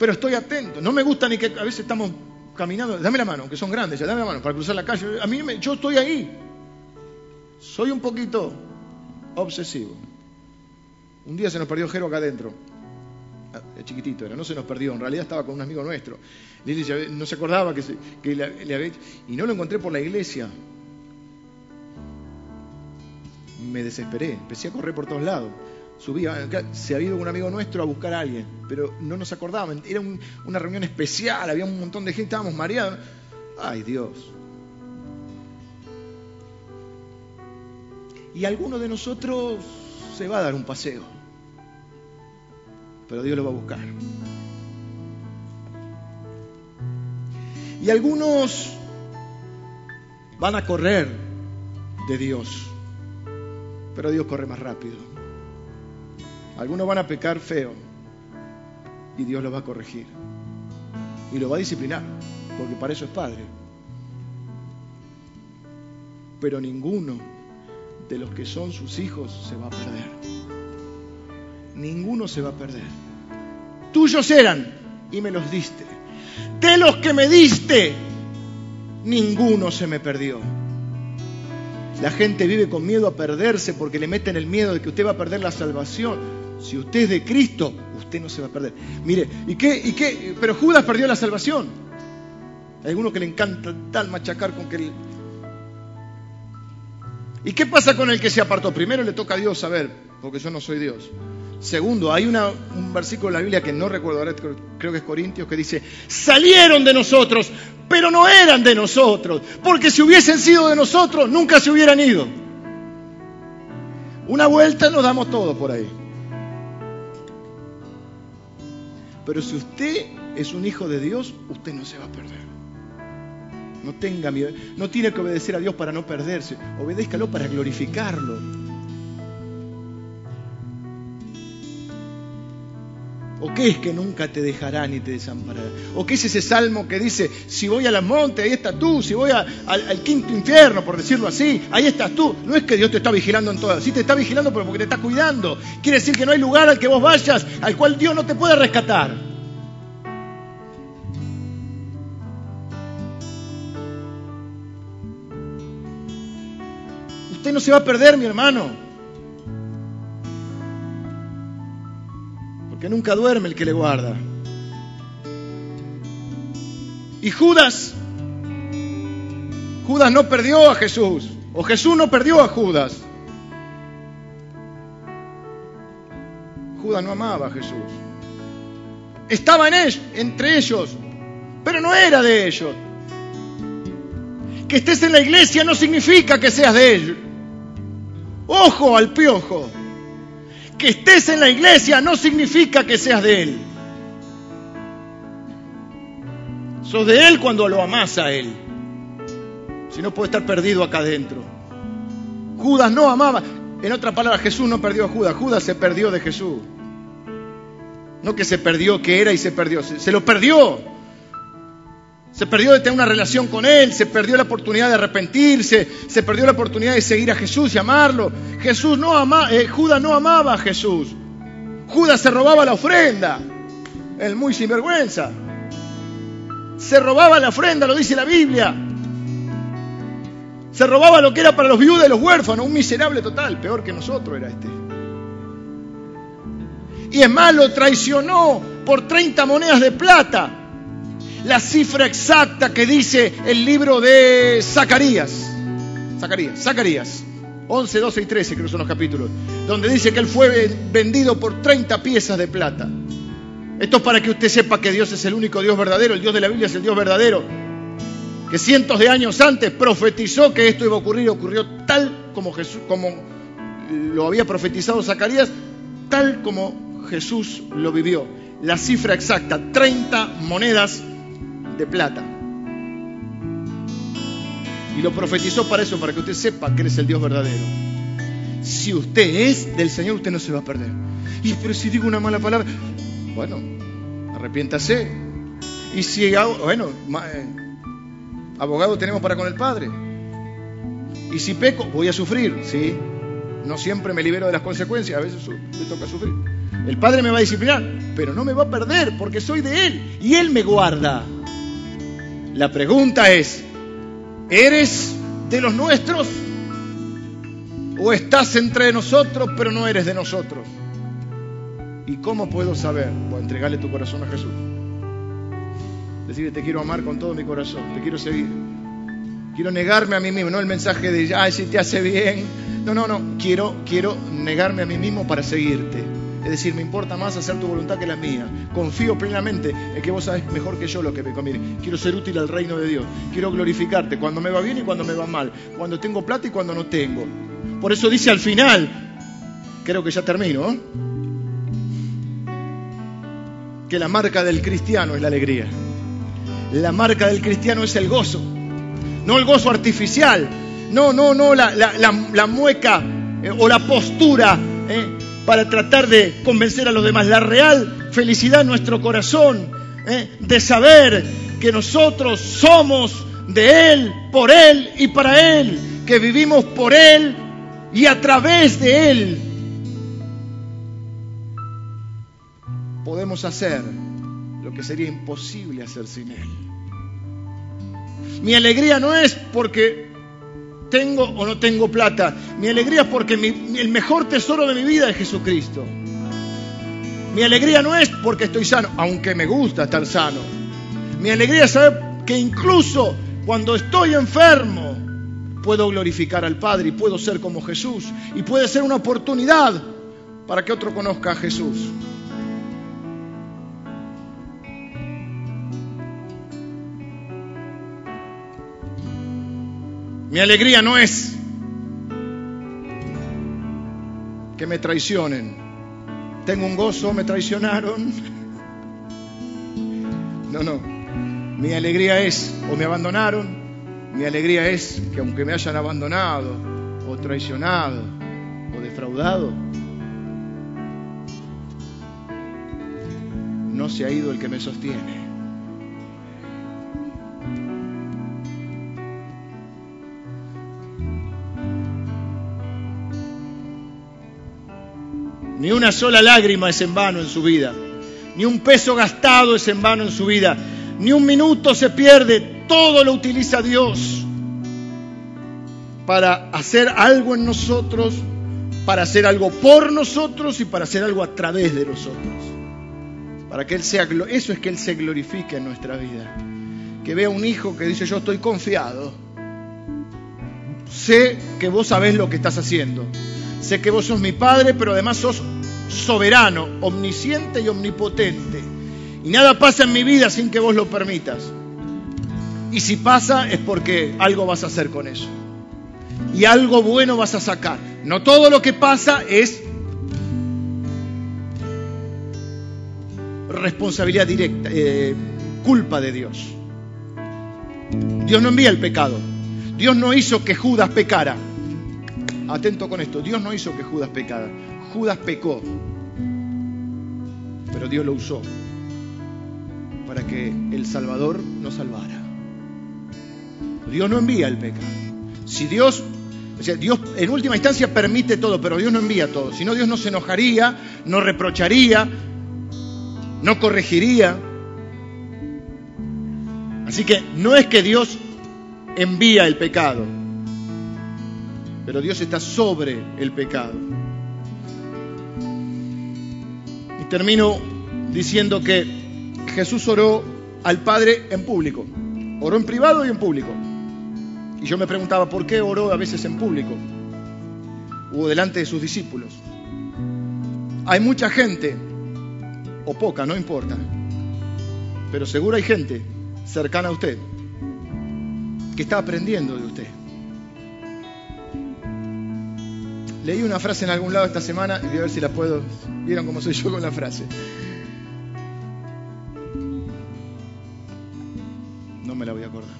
Pero estoy atento. No me gusta ni que a veces estamos caminando. Dame la mano, aunque son grandes, ya dame la mano para cruzar la calle. A mí yo estoy ahí. Soy un poquito obsesivo. Un día se nos perdió Jero acá adentro. Ah, chiquitito era, no se nos perdió, en realidad estaba con un amigo nuestro. no se acordaba que, le, había... Y no lo encontré por la iglesia. Me desesperé, empecé a correr por todos lados. Subía, se había ido un amigo nuestro a buscar a alguien, pero no nos acordábamos. Era una reunión especial, había un montón de gente, estábamos mareados. Ay Dios. Y alguno de nosotros se va a dar un paseo pero Dios lo va a buscar. Y algunos van a correr de Dios, pero Dios corre más rápido. Algunos van a pecar feo y Dios lo va a corregir. Y lo va a disciplinar, porque para eso es Padre. Pero ninguno de los que son sus hijos se va a perder ninguno se va a perder. Tuyos eran y me los diste. De los que me diste, ninguno se me perdió. La gente vive con miedo a perderse porque le meten el miedo de que usted va a perder la salvación. Si usted es de Cristo, usted no se va a perder. Mire, ¿y qué? ¿Y qué? Pero Judas perdió la salvación. Hay algunos que le encanta tal machacar con que... El... ¿Y qué pasa con el que se apartó? Primero le toca a Dios saber, porque yo no soy Dios. Segundo, hay un versículo en la Biblia que no recuerdo ahora, creo que es Corintios, que dice, salieron de nosotros, pero no eran de nosotros, porque si hubiesen sido de nosotros, nunca se hubieran ido. Una vuelta nos damos todo por ahí. Pero si usted es un hijo de Dios, usted no se va a perder. No tenga miedo, no tiene que obedecer a Dios para no perderse, obedézcalo para glorificarlo. ¿O qué es que nunca te dejará ni te desamparará? ¿O qué es ese salmo que dice, si voy a la monte, ahí estás tú, si voy al, quinto infierno, por decirlo así, ahí estás tú? No es que Dios te está vigilando en todas, sí te está vigilando pero porque te está cuidando. Quiere decir que no hay lugar al que vos vayas al cual Dios no te puede rescatar. Usted no se va a perder, mi hermano. Que nunca duerme el que le guarda. Y Judas, Judas no perdió a Jesús, o Jesús no perdió a Judas. Judas no amaba a Jesús. Estaba en ellos, entre ellos, pero no era de ellos. Que estés en la iglesia no significa que seas de ellos. Ojo al piojo. Que estés en la iglesia no significa que seas de Él. Sos de Él cuando lo amás a Él. Si no puede estar perdido acá adentro. Judas no amaba. En otra palabra, Jesús no perdió a Judas. Judas se perdió de Jesús. No que se perdió que era y se perdió. se lo perdió. Se perdió de tener una relación con Él, se perdió la oportunidad de arrepentirse, se perdió la oportunidad de seguir a Jesús y amarlo. Jesús no ama, eh, Judas no amaba a Jesús. Judas se robaba la ofrenda, el muy sinvergüenza. Se robaba la ofrenda, lo dice la Biblia. Se robaba lo que era para los viudos y los huérfanos, un miserable total, peor que nosotros era este. Y es más, lo traicionó por 30 monedas de plata. La cifra exacta que dice el libro de Zacarías. Zacarías, Zacarías. 11, 12 y 13 creo que son los capítulos. Donde dice que él fue vendido por 30 piezas de plata. Esto es para que usted sepa que Dios es el único Dios verdadero. El Dios de la Biblia es el Dios verdadero. Que cientos de años antes profetizó que esto iba a ocurrir. Ocurrió tal como Jesús, como lo había profetizado Zacarías, tal como Jesús lo vivió. La cifra exacta, 30 monedas de plata. Y lo profetizó para eso, para que usted sepa que Él es el Dios verdadero. Si usted es del Señor, usted no se va a perder. Y pero si digo una mala palabra, bueno, arrepiéntase. Y si, bueno, eh, abogado tenemos para con el Padre. Y si peco, voy a sufrir, sí. No siempre me libero de las consecuencias, a veces me toca sufrir. El Padre me va a disciplinar, pero no me va a perder porque soy de Él y Él me guarda. La pregunta es, ¿eres de los nuestros? ¿O estás entre nosotros pero no eres de nosotros? ¿Y cómo puedo saber? Pues entregarle tu corazón a Jesús. Decirle, te quiero amar con todo mi corazón, te quiero seguir. Quiero negarme a mí mismo, no el mensaje de, ay, si te hace bien. No, no, no, quiero, quiero negarme a mí mismo para seguirte. Es decir, me importa más hacer tu voluntad que la mía. Confío plenamente en que vos sabes mejor que yo lo que me conviene. Quiero ser útil al reino de Dios. Quiero glorificarte cuando me va bien y cuando me va mal. Cuando tengo plata y cuando no tengo. Por eso dice al final, creo que ya termino, ¿eh? que la marca del cristiano es la alegría. La marca del cristiano es el gozo. No el gozo artificial. No, no, no la, mueca eh, o la postura eh, para tratar de convencer a los demás. La real felicidad en nuestro corazón eh, de saber que nosotros somos de Él, por Él y para Él. Que vivimos por Él y a través de Él podemos hacer lo que sería imposible hacer sin Él. Mi alegría no es porque tengo o no tengo plata. Mi alegría es porque el mejor tesoro de mi vida es Jesucristo. Mi alegría no es porque estoy sano, aunque me gusta estar sano. Mi alegría es saber que incluso cuando estoy enfermo puedo glorificar al Padre y puedo ser como Jesús. Y puede ser una oportunidad para que otro conozca a Jesús. Mi alegría no es que me traicionen. Tengo un gozo, me traicionaron. No, no. Mi alegría es o me abandonaron. Mi alegría es que aunque me hayan abandonado o traicionado o defraudado, no se ha ido el que me sostiene. Ni una sola lágrima es en vano en su vida. Ni un peso gastado es en vano en su vida. Ni un minuto se pierde. Todo lo utiliza Dios para hacer algo en nosotros, para hacer algo por nosotros y para hacer algo a través de nosotros. Para que Él sea, eso es que Él se glorifique en nuestra vida. Que vea un hijo que dice, yo estoy confiado. Sé que vos sabés lo que estás haciendo. Sé que vos sos mi Padre, pero además sos soberano, omnisciente y omnipotente. Y nada pasa en mi vida sin que vos lo permitas. Y si pasa es porque algo vas a hacer con eso. Y algo bueno vas a sacar. No todo lo que pasa es responsabilidad directa, eh, culpa de Dios. Dios no envía el pecado. Dios no hizo que Judas pecara. Atento con esto, Dios no hizo que Judas pecara. Judas pecó, pero Dios lo usó para que el Salvador nos salvara. Dios no envía el pecado. Si Dios, o sea, Dios en última instancia permite todo, pero Dios no envía todo. Si no, Dios no se enojaría, no reprocharía, no corregiría. Así que no es que Dios envía el pecado, pero Dios está sobre el pecado. termino diciendo que Jesús oró al Padre en público. Oró en privado y en público. Y yo me preguntaba por qué oró a veces en público o delante de sus discípulos. Hay mucha gente, o poca, no importa, pero seguro hay gente cercana a usted que está aprendiendo de usted. Leí una frase en algún lado esta semana y voy a ver si la puedo. ¿Vieron cómo soy yo con la frase? No me la voy a acordar.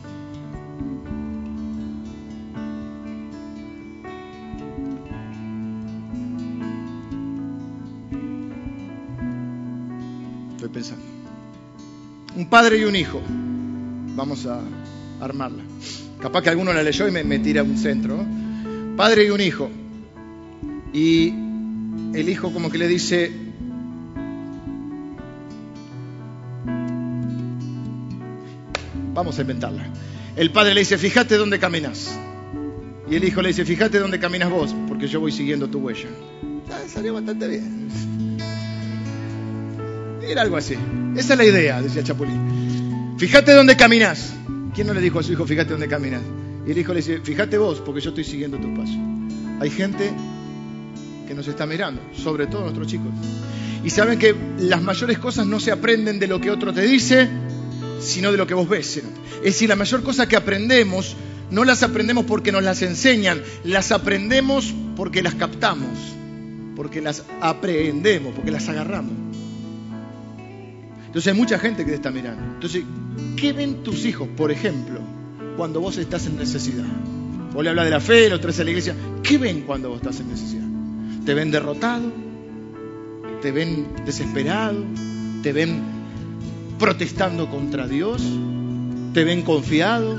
Estoy pensando. Un padre y un hijo. Vamos a armarla. Capaz que alguno la leyó y me, tira un centro. Padre y un hijo. Y el hijo como que le dice, vamos a inventarla. El padre le dice, fíjate dónde caminas. Y el hijo le dice, fíjate dónde caminas vos, porque yo voy siguiendo tu huella. Ah, salió bastante bien. Era algo así. Esa es la idea, decía Chapulín. Fíjate dónde caminas. ¿Quién no le dijo a su hijo, fíjate dónde caminas? Y el hijo le dice, fíjate vos, porque yo estoy siguiendo tu paso. Hay gente que nos está mirando, sobre todo nuestros chicos. Y saben que las mayores cosas no se aprenden de lo que otro te dice, sino de lo que vos ves. Es decir, la mayor cosa que aprendemos no las aprendemos porque nos las enseñan, las aprendemos porque las captamos, porque las aprendemos, porque las agarramos. Entonces hay mucha gente que te está mirando. Entonces, ¿qué ven tus hijos, por ejemplo, cuando vos estás en necesidad? Vos le hablas de la fe, lo traes a la iglesia. ¿Qué ven cuando vos estás en necesidad? ¿Te ven derrotado? ¿Te ven desesperado? ¿Te ven protestando contra Dios? ¿Te ven confiado?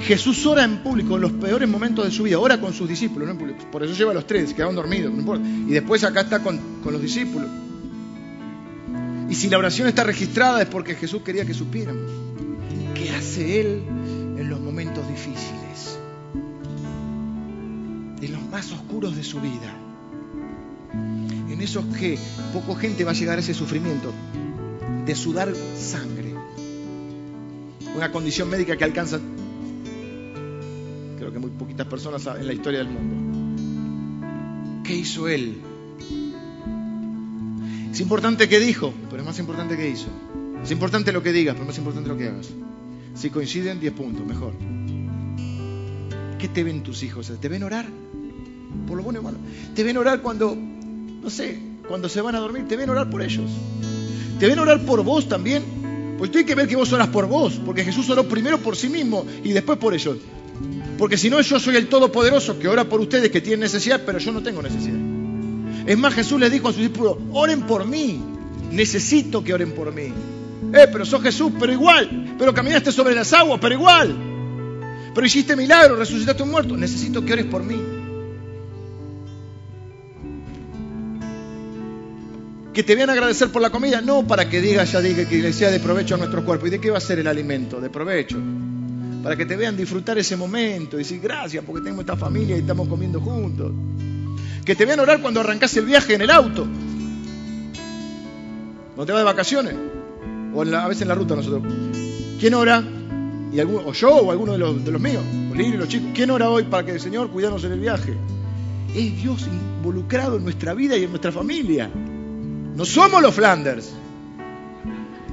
Jesús ora en público en los peores momentos de su vida, ora con sus discípulos, no en público. Por eso lleva a los tres, quedaron dormidos, no importa. Y después acá está con, con los discípulos. Y si la oración está registrada es porque Jesús quería que supiéramos qué hace Él en los momentos difíciles, en los más oscuros de su vida, en esos que poco gente va a llegar a ese sufrimiento de sudar sangre, una condición médica que alcanza que muy poquitas personas en la historia del mundo. ¿Qué hizo él? Es importante que dijo, pero es más importante que hizo. Es importante lo que digas, pero es más importante lo que hagas. Si coinciden, 10 puntos, mejor. ¿Qué te ven tus hijos? ¿Te ven orar? Por lo bueno y malo. ¿Te ven orar cuando, no sé, cuando se van a dormir? ¿Te ven orar por ellos? ¿Te ven orar por vos también? Pues hay que ver que vos oras por vos, porque Jesús oró primero por sí mismo y después por ellos. Porque si no, yo soy el Todopoderoso que ora por ustedes que tienen necesidad, pero yo no tengo necesidad. Es más, Jesús le dijo a sus discípulos, oren por mí. Necesito que oren por mí. Eh, pero sos Jesús, pero igual. Pero caminaste sobre las aguas, pero igual. Hiciste milagros, resucitaste un muerto. Necesito que ores por mí. Que te vean agradecer por la comida, no para que digas, ya dije, que sea de provecho a nuestro cuerpo. ¿Y de qué va a ser el alimento? De provecho para que te vean disfrutar ese momento y decir gracias porque tengo esta familia y estamos comiendo juntos. Que te vean orar cuando arrancas el viaje en el auto. Cuando te vas de vacaciones. O a veces en la ruta nosotros. ¿Quién ora? O yo o alguno de los, de los míos. O Lili, los chicos. ¿Quién ora hoy para que el Señor cuidarnos en el viaje? Es Dios involucrado en nuestra vida y en nuestra familia. No somos los Flanders.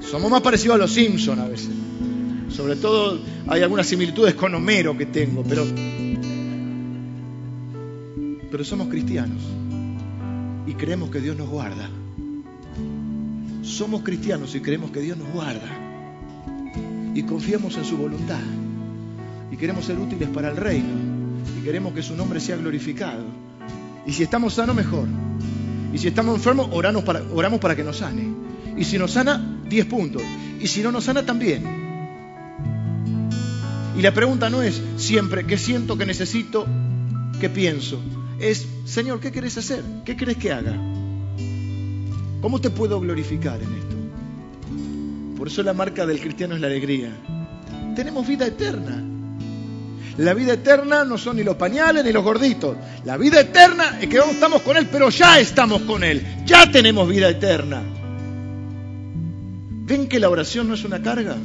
Somos más parecidos a los Simpsons a veces. Sobre todo hay algunas similitudes con Homero que tengo, pero, pero somos cristianos y creemos que Dios nos guarda. Somos cristianos y creemos que Dios nos guarda. Y confiamos en su voluntad. Y queremos ser útiles para el reino. Y queremos que su nombre sea glorificado. Y si estamos sanos, mejor. Y si estamos enfermos, oramos para, oramos para que nos sane. Y si nos sana, 10 puntos. Y si no nos sana, también. Y la pregunta no es siempre qué siento, qué necesito, qué pienso. Es, Señor, ¿qué querés hacer? ¿Qué querés que haga? ¿Cómo te puedo glorificar en esto? Por eso la marca del cristiano es la alegría. Tenemos vida eterna. La vida eterna no son ni los pañales ni los gorditos. La vida eterna es que estamos con Él, pero ya estamos con Él. Ya tenemos vida eterna. ¿Ven que la oración no es una carga?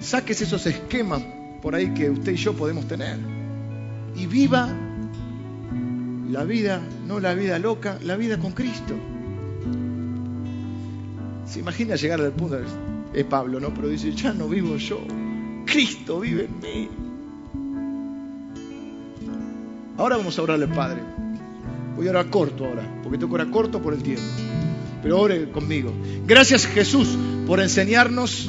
Saques esos esquemas por ahí que usted y yo podemos tener. Y viva la vida, no la vida loca, la vida con Cristo. Se imagina llegar al punto, es Pablo, ¿no? Pero dice, ya no vivo yo, Cristo vive en mí. Ahora vamos a orarle al Padre. Voy a orar corto ahora, porque tengo que orar corto por el tiempo. Pero ore conmigo. Gracias Jesús por enseñarnos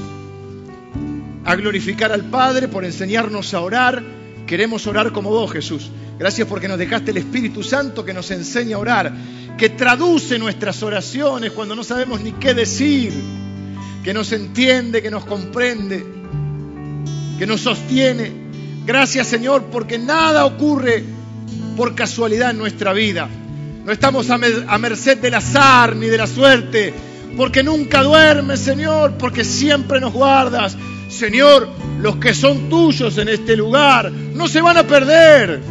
a glorificar al Padre, por enseñarnos a orar. Queremos orar como vos, Jesús. Gracias porque nos dejaste el Espíritu Santo que nos enseña a orar, que traduce nuestras oraciones cuando no sabemos ni qué decir, que nos entiende, que nos comprende, que nos sostiene. Gracias Señor porque nada ocurre por casualidad en nuestra vida. No estamos a, merced del azar ni de la suerte, porque nunca duermes, Señor, porque siempre nos guardas. Señor, los que son tuyos en este lugar no se van a perder,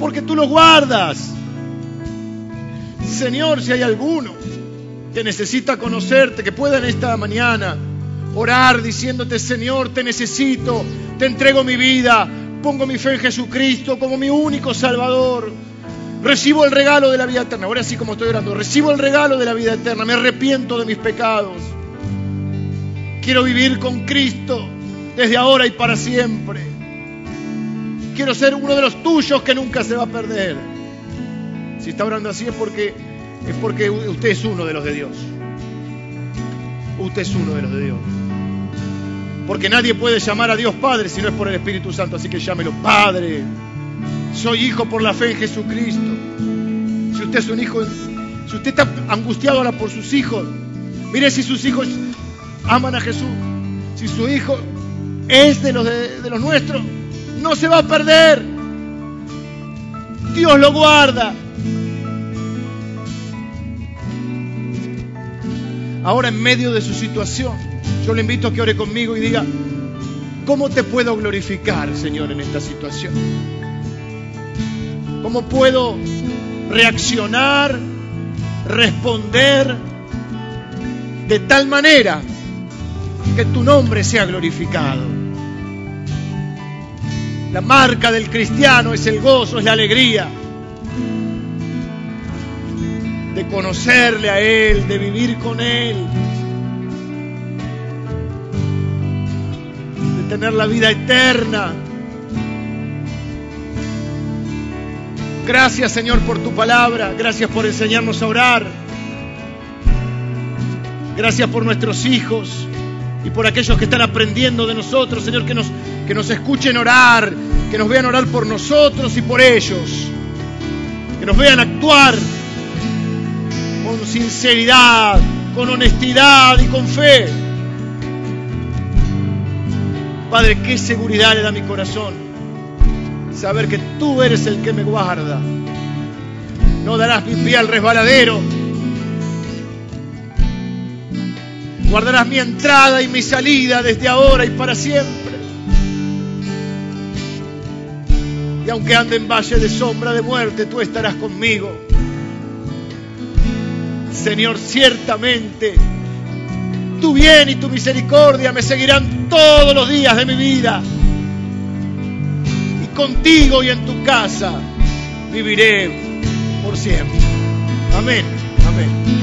porque tú los guardas. Señor, si hay alguno que necesita conocerte, que pueda en esta mañana orar diciéndote, Señor, te necesito, te entrego mi vida, pongo mi fe en Jesucristo como mi único Salvador. Recibo el regalo de la vida eterna. Ahora sí como estoy orando. Recibo el regalo de la vida eterna. Me arrepiento de mis pecados. Quiero vivir con Cristo desde ahora y para siempre. Quiero ser uno de los tuyos que nunca se va a perder. Si está orando así es porque es porque usted es uno de los de Dios. Usted es uno de los de Dios. Porque nadie puede llamar a Dios Padre si no es por el Espíritu Santo. Así que llámelo Padre. Soy hijo por la fe en Jesucristo. Si usted es un hijo, si usted está angustiado ahora por sus hijos, mire si sus hijos aman a Jesús. Si su hijo es de los, de, de los nuestros, no se va a perder. Dios lo guarda. Ahora en medio de su situación, yo le invito a que ore conmigo y diga, ¿cómo te puedo glorificar, Señor, en esta situación? ¿Cómo puedo reaccionar, responder de tal manera que tu nombre sea glorificado? La marca del cristiano es el gozo, es la alegría de conocerle a Él, de vivir con Él, de tener la vida eterna. Gracias Señor por tu palabra, gracias por enseñarnos a orar. Gracias por nuestros hijos y por aquellos que están aprendiendo de nosotros, Señor, que nos, que nos escuchen orar, que nos vean orar por nosotros y por ellos, que nos vean actuar con sinceridad, con honestidad y con fe. Padre, qué seguridad le da mi corazón saber que tú eres el que me guarda. No darás mi pie al resbaladero. Guardarás mi entrada y mi salida desde ahora y para siempre. Y aunque ande en valle de sombra de muerte, tú estarás conmigo. Señor, ciertamente tu bien y tu misericordia me seguirán todos los días de mi vida contigo y en tu casa viviré por siempre. Amén, amén.